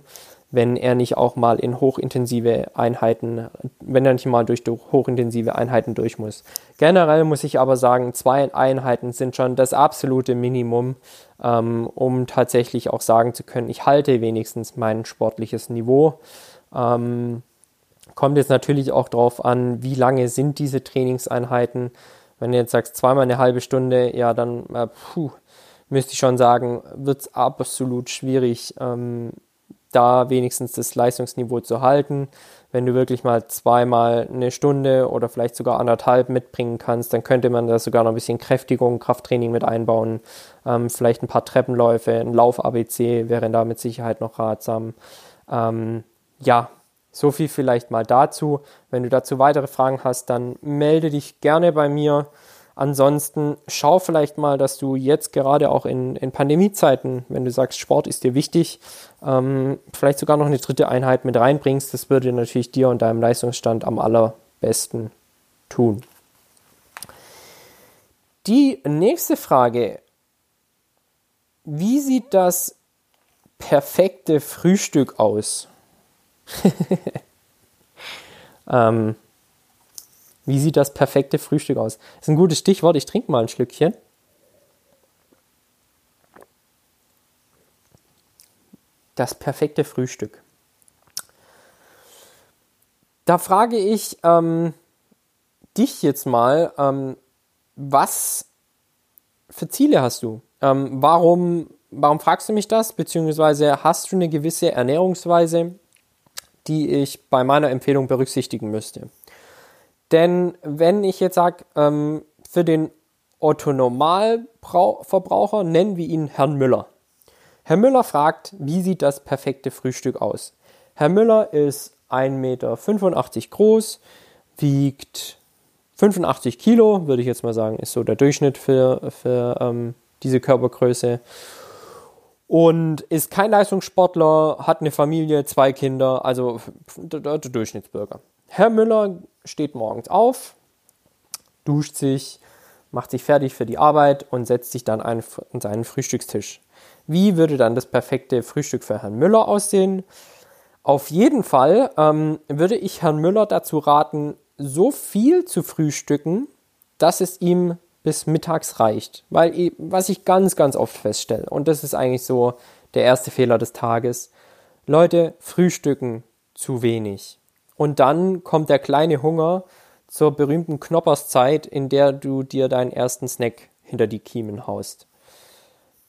Wenn er nicht auch mal in hochintensive Einheiten, wenn er nicht mal durch hochintensive Einheiten durch muss. Generell muss ich aber sagen, zwei Einheiten sind schon das absolute Minimum, ähm, um tatsächlich auch sagen zu können, ich halte wenigstens mein sportliches Niveau. Ähm, kommt jetzt natürlich auch darauf an, wie lange sind diese Trainingseinheiten. Wenn du jetzt sagst, zweimal eine halbe Stunde, ja, dann äh, puh, müsste ich schon sagen, wird es absolut schwierig, ähm, da wenigstens das Leistungsniveau zu halten. Wenn du wirklich mal zweimal eine Stunde oder vielleicht sogar anderthalb mitbringen kannst, dann könnte man da sogar noch ein bisschen Kräftigung, Krafttraining mit einbauen. Ähm, vielleicht ein paar Treppenläufe, ein Lauf-ABC wäre da mit Sicherheit noch ratsam. Ähm, ja, so viel vielleicht mal dazu. Wenn du dazu weitere Fragen hast, dann melde dich gerne bei mir. Ansonsten schau vielleicht mal, dass du jetzt gerade auch in, in Pandemiezeiten, wenn du sagst, Sport ist dir wichtig, ähm, vielleicht sogar noch eine dritte Einheit mit reinbringst. Das würde natürlich dir und deinem Leistungsstand am allerbesten tun. Die nächste Frage. Wie sieht das perfekte Frühstück aus? ähm, wie sieht das perfekte Frühstück aus? Das ist ein gutes Stichwort. Ich trinke mal ein Schlückchen. Das perfekte Frühstück. Da frage ich ähm, dich jetzt mal, ähm, was für Ziele hast du? Ähm, warum, warum fragst du mich das? Beziehungsweise hast du eine gewisse Ernährungsweise, die ich bei meiner Empfehlung berücksichtigen müsste? Denn wenn ich jetzt sage, ähm, für den Otto Normalverbraucher nennen wir ihn Herrn Müller. Herr Müller fragt, wie sieht das perfekte Frühstück aus? Herr Müller ist 1,85 Meter groß, wiegt 85 Kilo, würde ich jetzt mal sagen, ist so der Durchschnitt für, für ähm, diese Körpergröße. Und ist kein Leistungssportler, hat eine Familie, zwei Kinder, also der Durchschnittsbürger. Herr Müller steht morgens auf, duscht sich, macht sich fertig für die Arbeit und setzt sich dann an seinen Frühstückstisch. Wie würde dann das perfekte Frühstück für Herrn Müller aussehen? Auf jeden Fall ähm, würde ich Herrn Müller dazu raten, so viel zu frühstücken, dass es ihm bis mittags reicht. Weil, was ich ganz, ganz oft feststelle, und das ist eigentlich so der erste Fehler des Tages, Leute frühstücken zu wenig. Und dann kommt der kleine Hunger zur berühmten Knopperszeit, in der du dir deinen ersten Snack hinter die Kiemen haust.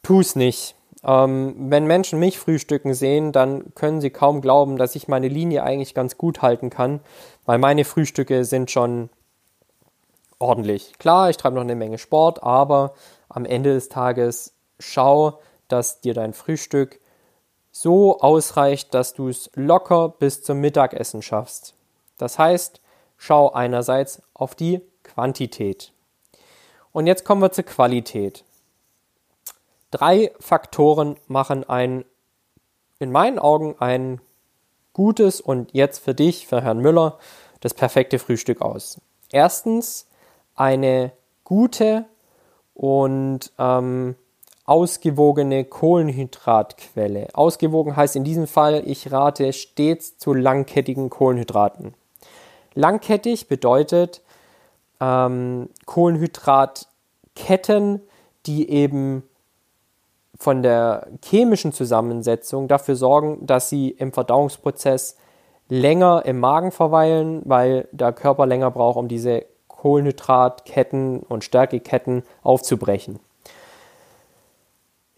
Tu's nicht. Ähm, wenn Menschen mich frühstücken sehen, dann können sie kaum glauben, dass ich meine Linie eigentlich ganz gut halten kann, weil meine Frühstücke sind schon ordentlich. Klar, ich treibe noch eine Menge Sport, aber am Ende des Tages schau, dass dir dein Frühstück so ausreicht, dass du es locker bis zum Mittagessen schaffst. Das heißt, schau einerseits auf die Quantität. Und jetzt kommen wir zur Qualität. Drei Faktoren machen ein, in meinen Augen, ein gutes und jetzt für dich, für Herrn Müller, das perfekte Frühstück aus. Erstens eine gute und ähm, ausgewogene Kohlenhydratquelle. Ausgewogen heißt in diesem Fall, ich rate stets zu langkettigen Kohlenhydraten. Langkettig bedeutet ähm, Kohlenhydratketten, die eben von der chemischen Zusammensetzung dafür sorgen, dass sie im Verdauungsprozess länger im Magen verweilen, weil der Körper länger braucht, um diese Kohlenhydratketten und Stärkeketten aufzubrechen.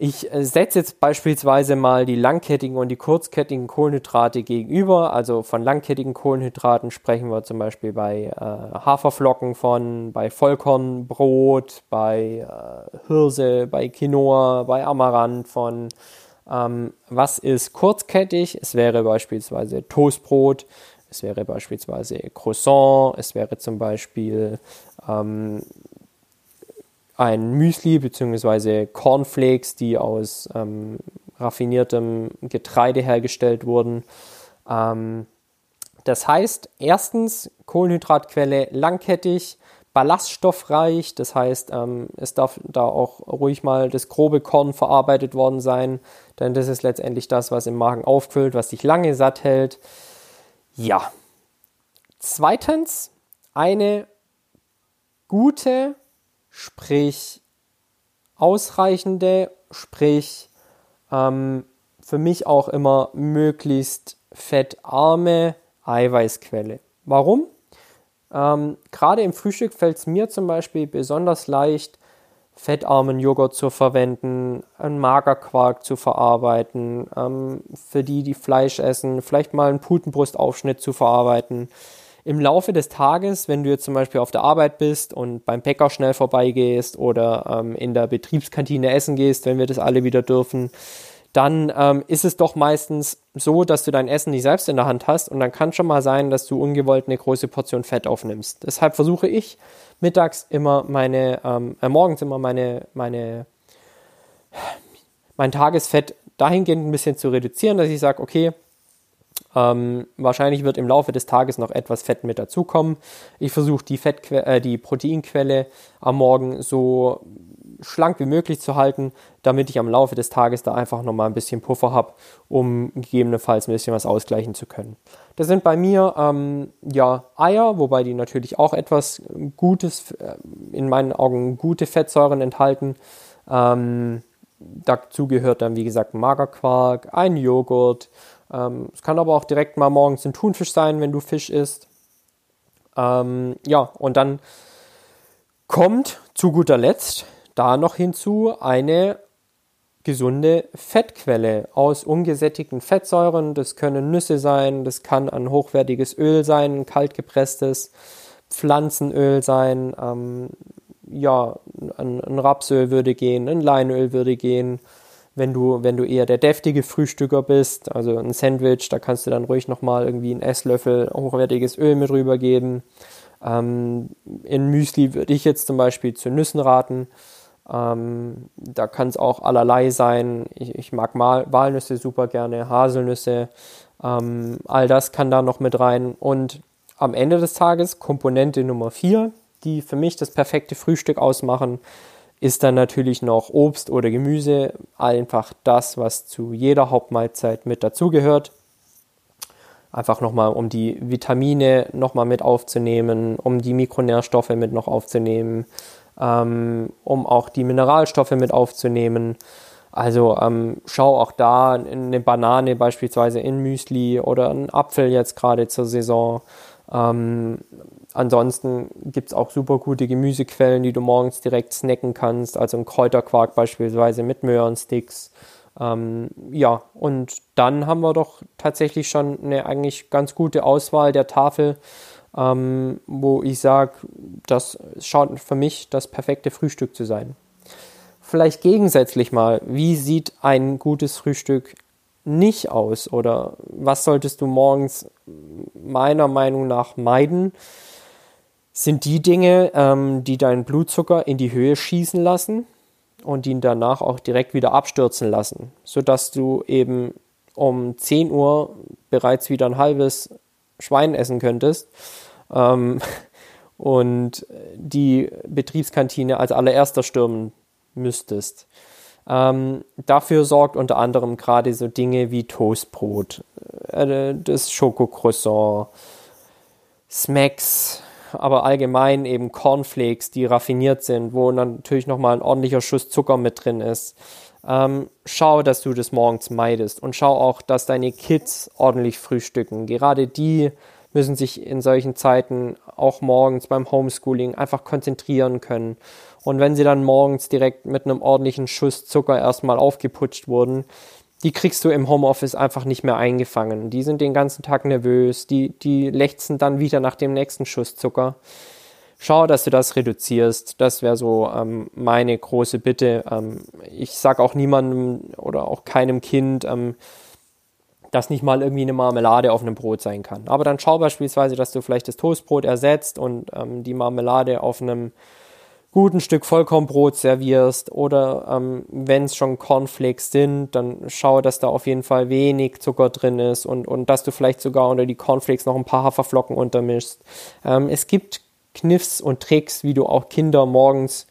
Ich äh, setze jetzt beispielsweise mal die langkettigen und die kurzkettigen Kohlenhydrate gegenüber. Also von langkettigen Kohlenhydraten sprechen wir zum Beispiel bei äh, Haferflocken von, bei Vollkornbrot, bei äh, Hirse, bei Quinoa, bei Amaranth von. Ähm, was ist kurzkettig? Es wäre beispielsweise Toastbrot, es wäre beispielsweise Croissant, es wäre zum Beispiel ähm, ein Müsli bzw. Cornflakes, die aus ähm, raffiniertem Getreide hergestellt wurden. Ähm, das heißt, erstens Kohlenhydratquelle langkettig, ballaststoffreich, das heißt, ähm, es darf da auch ruhig mal das grobe Korn verarbeitet worden sein, denn das ist letztendlich das, was im Magen auffüllt, was dich lange satt hält. Ja. Zweitens, eine gute sprich ausreichende, sprich ähm, für mich auch immer möglichst fettarme Eiweißquelle. Warum? Ähm, Gerade im Frühstück fällt es mir zum Beispiel besonders leicht, fettarmen Joghurt zu verwenden, einen Magerquark zu verarbeiten, ähm, für die, die Fleisch essen, vielleicht mal einen Putenbrustaufschnitt zu verarbeiten im Laufe des Tages, wenn du jetzt zum Beispiel auf der Arbeit bist und beim Bäcker schnell vorbeigehst oder ähm, in der Betriebskantine essen gehst, wenn wir das alle wieder dürfen, dann ähm, ist es doch meistens so, dass du dein Essen nicht selbst in der Hand hast und dann kann schon mal sein, dass du ungewollt eine große Portion Fett aufnimmst. Deshalb versuche ich mittags immer meine, ähm, äh, morgens immer meine, meine, mein Tagesfett dahingehend ein bisschen zu reduzieren, dass ich sage, okay, ähm, wahrscheinlich wird im Laufe des Tages noch etwas Fett mit dazukommen. Ich versuche die, äh, die Proteinquelle am Morgen so schlank wie möglich zu halten, damit ich am Laufe des Tages da einfach nochmal ein bisschen Puffer habe, um gegebenenfalls ein bisschen was ausgleichen zu können. Das sind bei mir ähm, ja Eier, wobei die natürlich auch etwas Gutes, äh, in meinen Augen gute Fettsäuren enthalten. Ähm, dazu gehört dann wie gesagt Magerquark, ein Joghurt, ähm, es kann aber auch direkt mal morgens ein Thunfisch sein, wenn du Fisch isst. Ähm, ja, und dann kommt zu guter Letzt da noch hinzu eine gesunde Fettquelle aus ungesättigten Fettsäuren. Das können Nüsse sein, das kann ein hochwertiges Öl sein, ein kaltgepresstes Pflanzenöl sein. Ähm, ja, ein, ein, Rapsöl würde gehen, ein Leinöl würde gehen. Wenn du, wenn du eher der deftige Frühstücker bist, also ein Sandwich, da kannst du dann ruhig nochmal irgendwie einen Esslöffel hochwertiges Öl mit rübergeben. Ähm, in Müsli würde ich jetzt zum Beispiel zu Nüssen raten. Ähm, da kann es auch allerlei sein. Ich, ich mag Mal Walnüsse super gerne, Haselnüsse. Ähm, all das kann da noch mit rein. Und am Ende des Tages Komponente Nummer 4, die für mich das perfekte Frühstück ausmachen, ist dann natürlich noch Obst oder Gemüse, einfach das, was zu jeder Hauptmahlzeit mit dazugehört. Einfach nochmal, um die Vitamine nochmal mit aufzunehmen, um die Mikronährstoffe mit noch aufzunehmen, ähm, um auch die Mineralstoffe mit aufzunehmen. Also ähm, schau auch da eine Banane beispielsweise in Müsli oder einen Apfel jetzt gerade zur Saison. Ähm, ansonsten gibt es auch super gute Gemüsequellen, die du morgens direkt snacken kannst. Also ein Kräuterquark beispielsweise mit Möhrensticks. Ähm, ja, und dann haben wir doch tatsächlich schon eine eigentlich ganz gute Auswahl der Tafel, ähm, wo ich sage, das schaut für mich das perfekte Frühstück zu sein. Vielleicht gegensätzlich mal, wie sieht ein gutes Frühstück nicht aus oder was solltest du morgens meiner Meinung nach meiden? Sind die Dinge, ähm, die deinen Blutzucker in die Höhe schießen lassen und ihn danach auch direkt wieder abstürzen lassen, sodass du eben um 10 Uhr bereits wieder ein halbes Schwein essen könntest ähm, und die Betriebskantine als allererster stürmen müsstest. Ähm, dafür sorgt unter anderem gerade so Dinge wie Toastbrot, äh, das Schokocroissant, Smacks, aber allgemein eben Cornflakes, die raffiniert sind, wo natürlich nochmal ein ordentlicher Schuss Zucker mit drin ist. Ähm, schau, dass du das morgens meidest und schau auch, dass deine Kids ordentlich frühstücken. Gerade die müssen sich in solchen Zeiten auch morgens beim Homeschooling einfach konzentrieren können. Und wenn sie dann morgens direkt mit einem ordentlichen Schuss Zucker erstmal aufgeputscht wurden, die kriegst du im Homeoffice einfach nicht mehr eingefangen. Die sind den ganzen Tag nervös, die, die lechzen dann wieder nach dem nächsten Schuss Zucker. Schau, dass du das reduzierst. Das wäre so ähm, meine große Bitte. Ähm, ich sage auch niemandem oder auch keinem Kind, ähm, dass nicht mal irgendwie eine Marmelade auf einem Brot sein kann. Aber dann schau beispielsweise, dass du vielleicht das Toastbrot ersetzt und ähm, die Marmelade auf einem guten Stück Vollkornbrot servierst oder ähm, wenn es schon Cornflakes sind, dann schau, dass da auf jeden Fall wenig Zucker drin ist und, und dass du vielleicht sogar unter die Cornflakes noch ein paar Haferflocken untermischst. Ähm, es gibt Kniffs und Tricks, wie du auch Kinder morgens,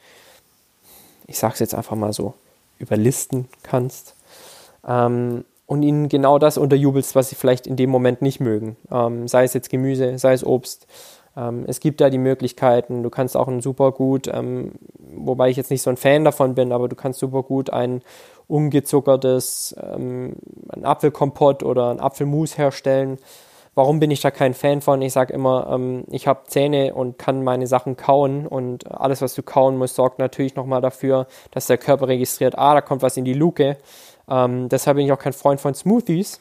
ich sag's jetzt einfach mal so, überlisten kannst. Ähm, und ihnen genau das unterjubelst, was sie vielleicht in dem Moment nicht mögen. Ähm, sei es jetzt Gemüse, sei es Obst. Ähm, es gibt da die Möglichkeiten. Du kannst auch ein super gut, ähm, wobei ich jetzt nicht so ein Fan davon bin, aber du kannst super gut ein ungezuckertes ähm, ein Apfelkompott oder ein Apfelmus herstellen. Warum bin ich da kein Fan von? Ich sage immer, ähm, ich habe Zähne und kann meine Sachen kauen und alles, was du kauen musst, sorgt natürlich nochmal dafür, dass der Körper registriert, ah, da kommt was in die Luke ähm, deshalb bin ich auch kein Freund von Smoothies.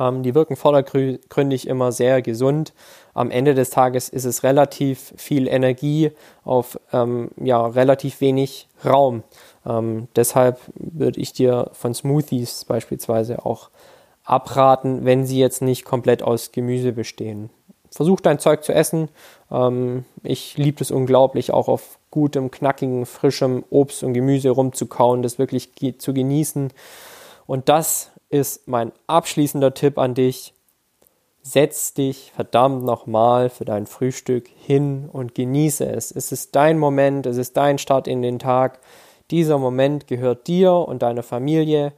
Ähm, die wirken vordergründig immer sehr gesund. Am Ende des Tages ist es relativ viel Energie auf ähm, ja, relativ wenig Raum. Ähm, deshalb würde ich dir von Smoothies beispielsweise auch abraten, wenn sie jetzt nicht komplett aus Gemüse bestehen. Versuch dein Zeug zu essen. Ähm, ich liebe es unglaublich, auch auf gutem, knackigen, frischem Obst und Gemüse rumzukauen, das wirklich zu genießen. Und das ist mein abschließender Tipp an dich. Setz dich verdammt nochmal für dein Frühstück hin und genieße es. Es ist dein Moment, es ist dein Start in den Tag. Dieser Moment gehört dir und deiner Familie.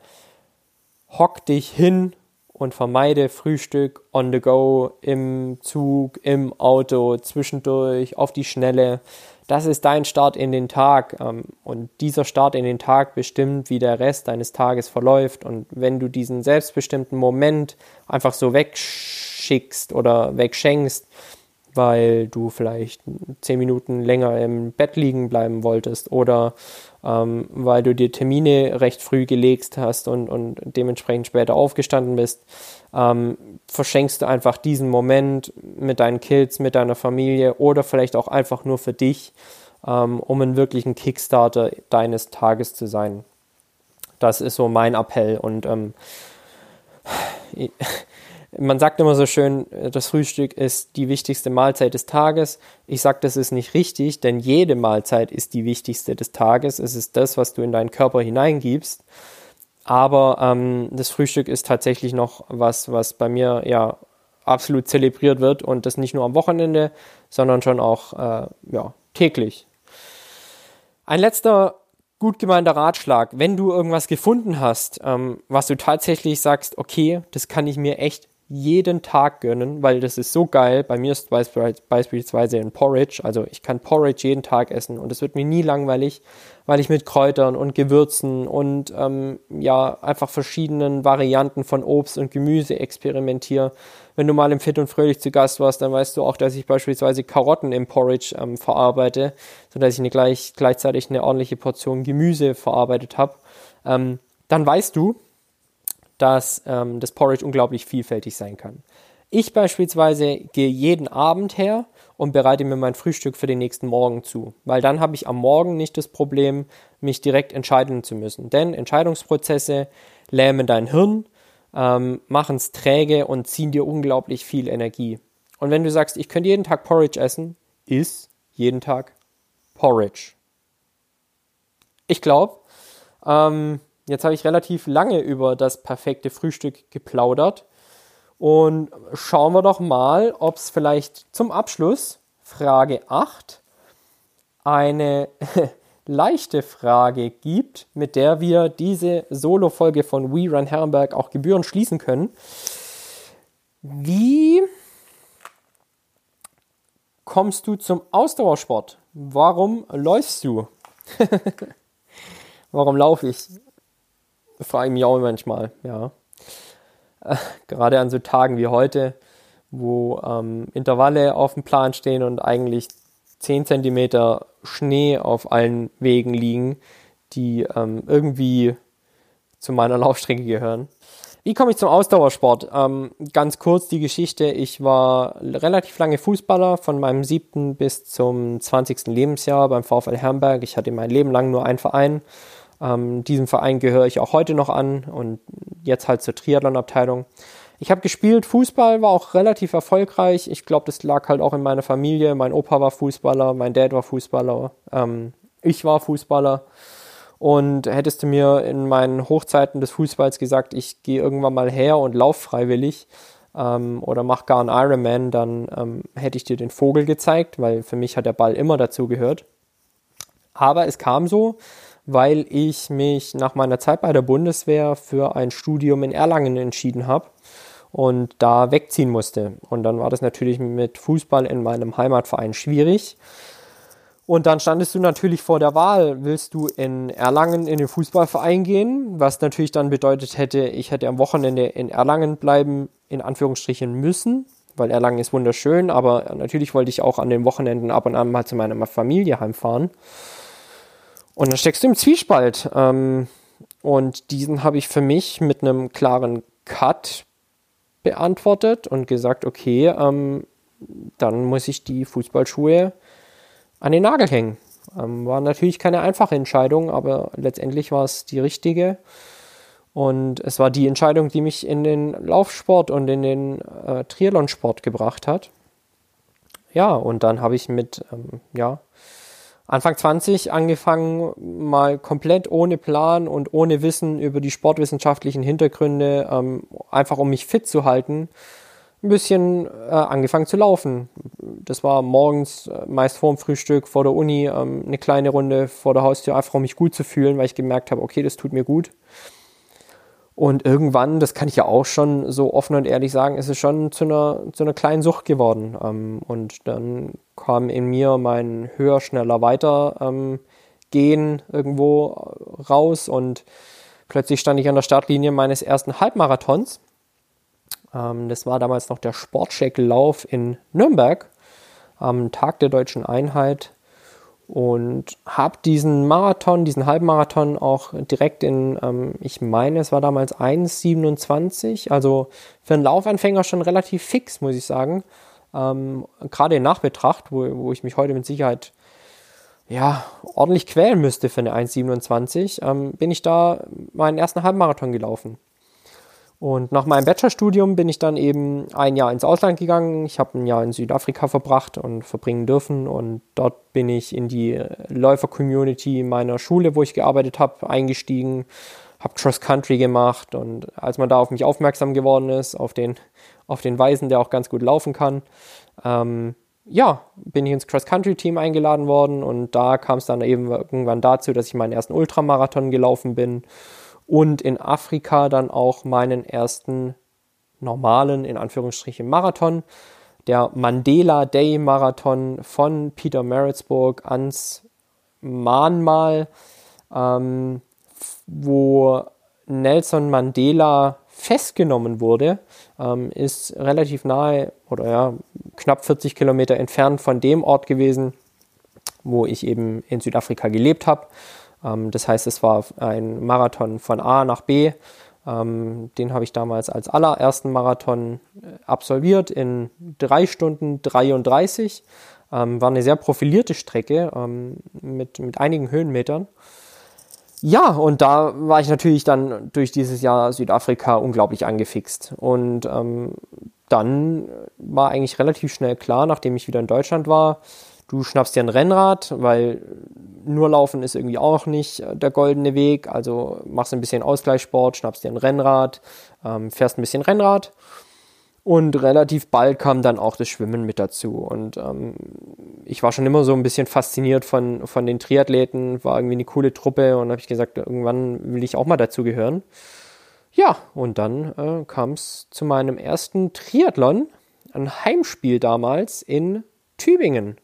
Hock dich hin und vermeide Frühstück on the go, im Zug, im Auto, zwischendurch, auf die Schnelle das ist dein Start in den Tag ähm, und dieser Start in den Tag bestimmt, wie der Rest deines Tages verläuft und wenn du diesen selbstbestimmten Moment einfach so wegschickst oder wegschenkst, weil du vielleicht zehn Minuten länger im Bett liegen bleiben wolltest oder ähm, weil du dir Termine recht früh gelegt hast und, und dementsprechend später aufgestanden bist, ähm, verschenkst du einfach diesen Moment mit deinen Kids, mit deiner Familie oder vielleicht auch einfach nur für dich, ähm, um ein wirklichen Kickstarter deines Tages zu sein. Das ist so mein Appell und ähm, man sagt immer so schön, das Frühstück ist die wichtigste Mahlzeit des Tages. Ich sage, das ist nicht richtig, denn jede Mahlzeit ist die wichtigste des Tages. Es ist das, was du in deinen Körper hineingibst. Aber ähm, das Frühstück ist tatsächlich noch was, was bei mir ja absolut zelebriert wird und das nicht nur am Wochenende, sondern schon auch äh, ja, täglich. Ein letzter gut gemeinter Ratschlag, wenn du irgendwas gefunden hast, ähm, was du tatsächlich sagst, okay, das kann ich mir echt jeden Tag gönnen, weil das ist so geil. Bei mir ist beispielsweise ein Porridge, also ich kann Porridge jeden Tag essen und es wird mir nie langweilig, weil ich mit Kräutern und Gewürzen und ähm, ja einfach verschiedenen Varianten von Obst und Gemüse experimentiere. Wenn du mal im Fit und Fröhlich zu Gast warst, dann weißt du auch, dass ich beispielsweise Karotten im Porridge ähm, verarbeite, sodass ich eine gleich, gleichzeitig eine ordentliche Portion Gemüse verarbeitet habe. Ähm, dann weißt du, dass ähm, das Porridge unglaublich vielfältig sein kann. Ich beispielsweise gehe jeden Abend her und bereite mir mein Frühstück für den nächsten Morgen zu, weil dann habe ich am Morgen nicht das Problem, mich direkt entscheiden zu müssen. Denn Entscheidungsprozesse lähmen dein Hirn, ähm, machen es träge und ziehen dir unglaublich viel Energie. Und wenn du sagst, ich könnte jeden Tag Porridge essen, iss jeden Tag Porridge. Ich glaube, ähm, Jetzt habe ich relativ lange über das perfekte Frühstück geplaudert. Und schauen wir doch mal, ob es vielleicht zum Abschluss, Frage 8, eine leichte Frage gibt, mit der wir diese Solo-Folge von We Run Herrenberg auch gebührend schließen können. Wie kommst du zum Ausdauersport? Warum läufst du? Warum laufe ich? Frage ich mich auch manchmal, ja. Gerade an so Tagen wie heute, wo ähm, Intervalle auf dem Plan stehen und eigentlich 10 cm Schnee auf allen Wegen liegen, die ähm, irgendwie zu meiner Laufstrecke gehören. Wie komme ich zum Ausdauersport? Ähm, ganz kurz die Geschichte. Ich war relativ lange Fußballer, von meinem siebten bis zum 20. Lebensjahr beim VfL Herrenberg. Ich hatte mein Leben lang nur einen Verein ähm, diesem Verein gehöre ich auch heute noch an und jetzt halt zur Triathlon-Abteilung. Ich habe gespielt, Fußball war auch relativ erfolgreich. Ich glaube, das lag halt auch in meiner Familie. Mein Opa war Fußballer, mein Dad war Fußballer, ähm, ich war Fußballer. Und hättest du mir in meinen Hochzeiten des Fußballs gesagt, ich gehe irgendwann mal her und lauf freiwillig ähm, oder mach gar einen Ironman, dann ähm, hätte ich dir den Vogel gezeigt, weil für mich hat der Ball immer dazu gehört. Aber es kam so, weil ich mich nach meiner Zeit bei der Bundeswehr für ein Studium in Erlangen entschieden habe und da wegziehen musste. Und dann war das natürlich mit Fußball in meinem Heimatverein schwierig. Und dann standest du natürlich vor der Wahl, willst du in Erlangen in den Fußballverein gehen, was natürlich dann bedeutet hätte, ich hätte am Wochenende in Erlangen bleiben, in Anführungsstrichen müssen, weil Erlangen ist wunderschön, aber natürlich wollte ich auch an den Wochenenden ab und an mal zu meiner Familie heimfahren. Und dann steckst du im Zwiespalt. Ähm, und diesen habe ich für mich mit einem klaren Cut beantwortet und gesagt, okay, ähm, dann muss ich die Fußballschuhe an den Nagel hängen. Ähm, war natürlich keine einfache Entscheidung, aber letztendlich war es die richtige. Und es war die Entscheidung, die mich in den Laufsport und in den äh, Triathlonsport gebracht hat. Ja, und dann habe ich mit ähm, ja, Anfang 20 angefangen, mal komplett ohne Plan und ohne Wissen über die sportwissenschaftlichen Hintergründe, ähm, einfach um mich fit zu halten, ein bisschen äh, angefangen zu laufen. Das war morgens äh, meist vor dem Frühstück, vor der Uni, ähm, eine kleine Runde vor der Haustür, einfach um mich gut zu fühlen, weil ich gemerkt habe, okay, das tut mir gut. Und irgendwann, das kann ich ja auch schon so offen und ehrlich sagen, ist es schon zu einer, zu einer kleinen Sucht geworden. Ähm, und dann kam in mir mein höher, schneller, weiter ähm, gehen irgendwo raus und plötzlich stand ich an der Startlinie meines ersten Halbmarathons. Ähm, das war damals noch der Sportcheck-Lauf in Nürnberg. am Tag der deutschen Einheit und habe diesen Marathon, diesen Halbmarathon auch direkt in, ähm, ich meine, es war damals 1,27, also für einen Laufanfänger schon relativ fix, muss ich sagen. Ähm, Gerade in Nachbetracht, wo, wo ich mich heute mit Sicherheit ja, ordentlich quälen müsste für eine 1,27, ähm, bin ich da meinen ersten Halbmarathon gelaufen. Und nach meinem Bachelorstudium bin ich dann eben ein Jahr ins Ausland gegangen. Ich habe ein Jahr in Südafrika verbracht und verbringen dürfen. Und dort bin ich in die Läufer-Community meiner Schule, wo ich gearbeitet habe, eingestiegen, habe Cross-Country gemacht. Und als man da auf mich aufmerksam geworden ist, auf den, auf den Weisen, der auch ganz gut laufen kann, ähm, ja, bin ich ins Cross-Country-Team eingeladen worden. Und da kam es dann eben irgendwann dazu, dass ich meinen ersten Ultramarathon gelaufen bin und in Afrika dann auch meinen ersten normalen, in Anführungsstrichen, Marathon. Der Mandela Day Marathon von Peter Maritzburg ans Mahnmal, ähm, wo Nelson Mandela festgenommen wurde, ähm, ist relativ nahe oder ja, knapp 40 Kilometer entfernt von dem Ort gewesen, wo ich eben in Südafrika gelebt habe. Ähm, das heißt, es war ein Marathon von A nach B. Ähm, den habe ich damals als allerersten Marathon äh, absolviert in drei Stunden 33. Ähm, war eine sehr profilierte Strecke mit, mit einigen Höhenmetern. Ja, und da war ich natürlich dann durch dieses Jahr Südafrika unglaublich angefixt. Und ähm, dann war eigentlich relativ schnell klar, nachdem ich wieder in Deutschland war, du schnappst dir ein Rennrad, weil nur laufen ist irgendwie auch nicht äh, der goldene Weg. Also machst ein bisschen Ausgleichssport, schnappst dir ein Rennrad, ähm, fährst ein bisschen Rennrad. Und relativ bald kam dann auch das Schwimmen mit dazu. Und ähm, ich war schon immer so ein bisschen fasziniert von, von den Triathleten, war irgendwie eine coole Truppe und habe ich gesagt, irgendwann will ich auch mal dazugehören. Ja, und dann äh, kam es zu meinem ersten Triathlon, ein Heimspiel damals in Tübingen.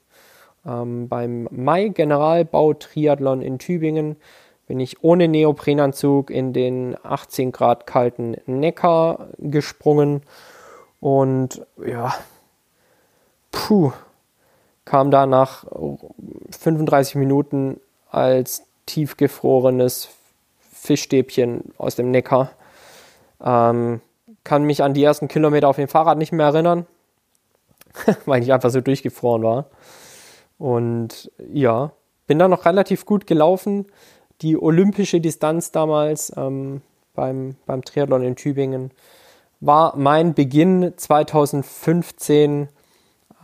Ähm, beim Mai Generalbau Triathlon in Tübingen bin ich ohne Neoprenanzug in den 18 Grad kalten Neckar gesprungen und ja, puh, kam da nach 35 Minuten als tiefgefrorenes Fischstäbchen aus dem Neckar. Ähm, kann mich an die ersten Kilometer auf dem Fahrrad nicht mehr erinnern, weil ich einfach so durchgefroren war. Und ja, bin dann noch relativ gut gelaufen. Die olympische Distanz damals ähm, beim, beim Triathlon in Tübingen war mein Beginn 2015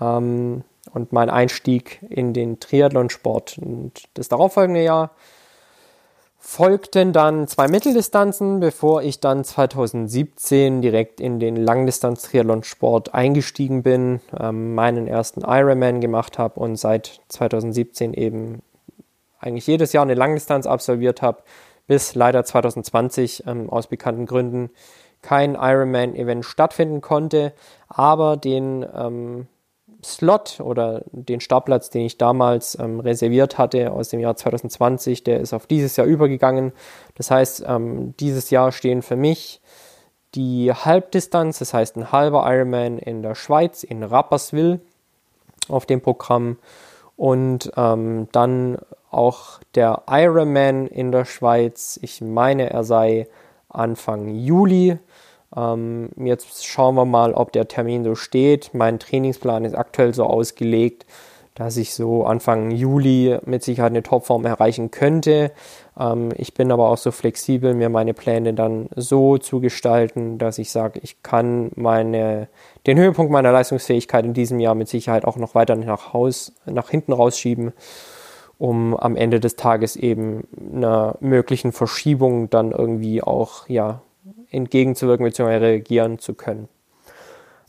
ähm, und mein Einstieg in den Triathlonsport. Und das darauffolgende Jahr folgten dann zwei Mitteldistanzen, bevor ich dann 2017 direkt in den Langdistanz-Triathlon-Sport eingestiegen bin, ähm, meinen ersten Ironman gemacht habe und seit 2017 eben eigentlich jedes Jahr eine Langdistanz absolviert habe, bis leider 2020 ähm, aus bekannten Gründen kein Ironman-Event stattfinden konnte, aber den ähm, Slot oder den Startplatz, den ich damals ähm, reserviert hatte aus dem Jahr 2020, der ist auf dieses Jahr übergegangen. Das heißt, ähm, dieses Jahr stehen für mich die Halbdistanz, das heißt ein halber Ironman in der Schweiz, in Rapperswil auf dem Programm und ähm, dann auch der Ironman in der Schweiz. Ich meine, er sei Anfang Juli. Ähm, jetzt schauen wir mal, ob der Termin so steht. Mein Trainingsplan ist aktuell so ausgelegt, dass ich so Anfang Juli mit Sicherheit eine Topform erreichen könnte. Ähm, ich bin aber auch so flexibel, mir meine Pläne dann so zu gestalten, dass ich sage, ich kann meine, den Höhepunkt meiner Leistungsfähigkeit in diesem Jahr mit Sicherheit auch noch weiter nach, Haus, nach hinten rausschieben, um am Ende des Tages eben einer möglichen Verschiebung dann irgendwie auch ja, entgegenzuwirken bzw. reagieren zu können.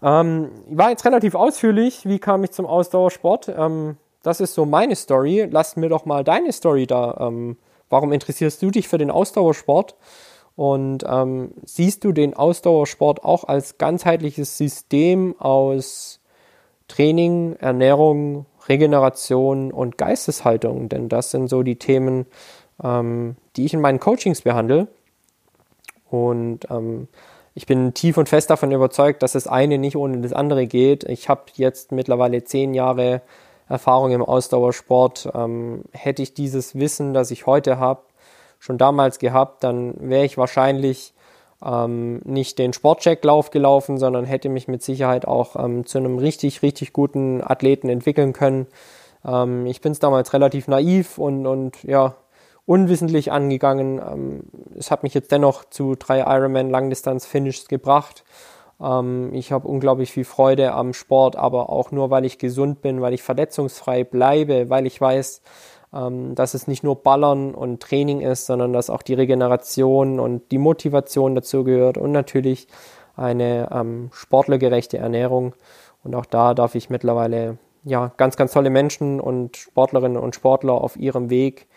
Ähm, war jetzt relativ ausführlich. Wie kam ich zum Ausdauersport? Ähm, das ist so meine Story. Lass mir doch mal deine Story da. Ähm, warum interessierst du dich für den Ausdauersport? Und ähm, siehst du den Ausdauersport auch als ganzheitliches System aus Training, Ernährung, Regeneration und Geisteshaltung? Denn das sind so die Themen, ähm, die ich in meinen Coachings behandle. Und ähm, ich bin tief und fest davon überzeugt, dass das eine nicht ohne das andere geht. Ich habe jetzt mittlerweile zehn Jahre Erfahrung im Ausdauersport. Ähm, hätte ich dieses Wissen, das ich heute habe, schon damals gehabt, dann wäre ich wahrscheinlich ähm, nicht den Sportchecklauf gelaufen, sondern hätte mich mit Sicherheit auch ähm, zu einem richtig, richtig guten Athleten entwickeln können. Ähm, ich bin es damals relativ naiv und, und ja, unwissentlich angegangen. Ähm, es hat mich jetzt dennoch zu drei Ironman Langdistanz-Finishes gebracht. Ähm, ich habe unglaublich viel Freude am Sport, aber auch nur, weil ich gesund bin, weil ich verletzungsfrei bleibe, weil ich weiß, ähm, dass es nicht nur Ballern und Training ist, sondern dass auch die Regeneration und die Motivation dazu gehört und natürlich eine ähm, sportlergerechte Ernährung. Und auch da darf ich mittlerweile ja, ganz, ganz tolle Menschen und Sportlerinnen und Sportler auf ihrem Weg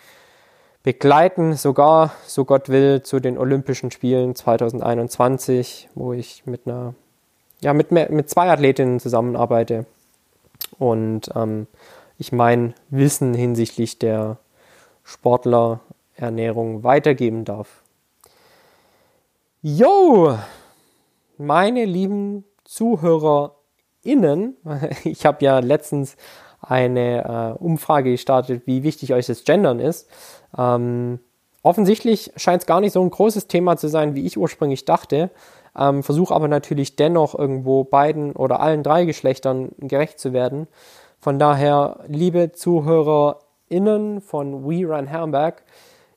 begleiten, sogar, so Gott will, zu den Olympischen Spielen 2021, wo ich mit einer, ja, mit, mit zwei Athletinnen zusammenarbeite. Und ähm, ich mein Wissen hinsichtlich der Sportlerernährung weitergeben darf. Jo, meine lieben ZuhörerInnen, ich habe ja letztens eine äh, Umfrage gestartet, wie wichtig euch das Gendern ist. Ähm, offensichtlich scheint es gar nicht so ein großes Thema zu sein, wie ich ursprünglich dachte. Ähm, Versuche aber natürlich dennoch irgendwo beiden oder allen drei Geschlechtern gerecht zu werden. Von daher, liebe ZuhörerInnen von We Run Herrenberg,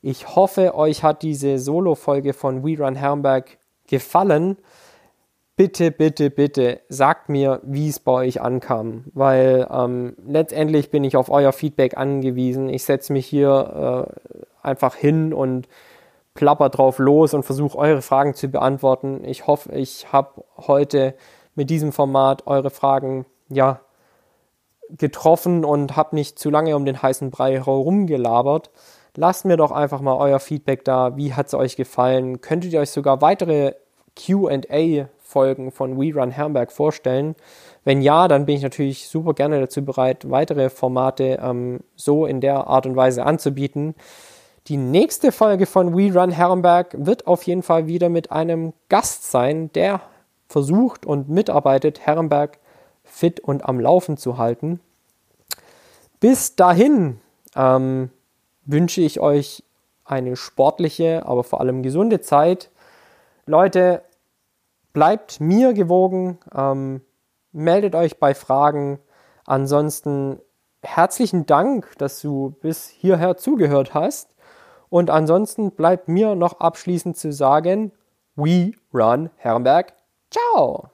ich hoffe, euch hat diese Solo-Folge von We Run Herrenberg gefallen. Bitte, bitte, bitte sagt mir, wie es bei euch ankam, weil ähm, letztendlich bin ich auf euer Feedback angewiesen. Ich setze mich hier äh, einfach hin und plapper drauf los und versuche eure Fragen zu beantworten. Ich hoffe, ich habe heute mit diesem Format eure Fragen ja getroffen und habe nicht zu lange um den heißen Brei herumgelabert. Lasst mir doch einfach mal euer Feedback da. Wie hat es euch gefallen? Könntet ihr euch sogar weitere QA-Folgen von We Run Herrenberg vorstellen? Wenn ja, dann bin ich natürlich super gerne dazu bereit, weitere Formate ähm, so in der Art und Weise anzubieten. Die nächste Folge von We Run Herrenberg wird auf jeden Fall wieder mit einem Gast sein, der versucht und mitarbeitet, Herrenberg fit und am Laufen zu halten. Bis dahin ähm, wünsche ich euch eine sportliche, aber vor allem gesunde Zeit. Leute, bleibt mir gewogen, ähm, meldet euch bei Fragen. Ansonsten herzlichen Dank, dass du bis hierher zugehört hast. Und ansonsten bleibt mir noch abschließend zu sagen, we run Herrenberg. Ciao!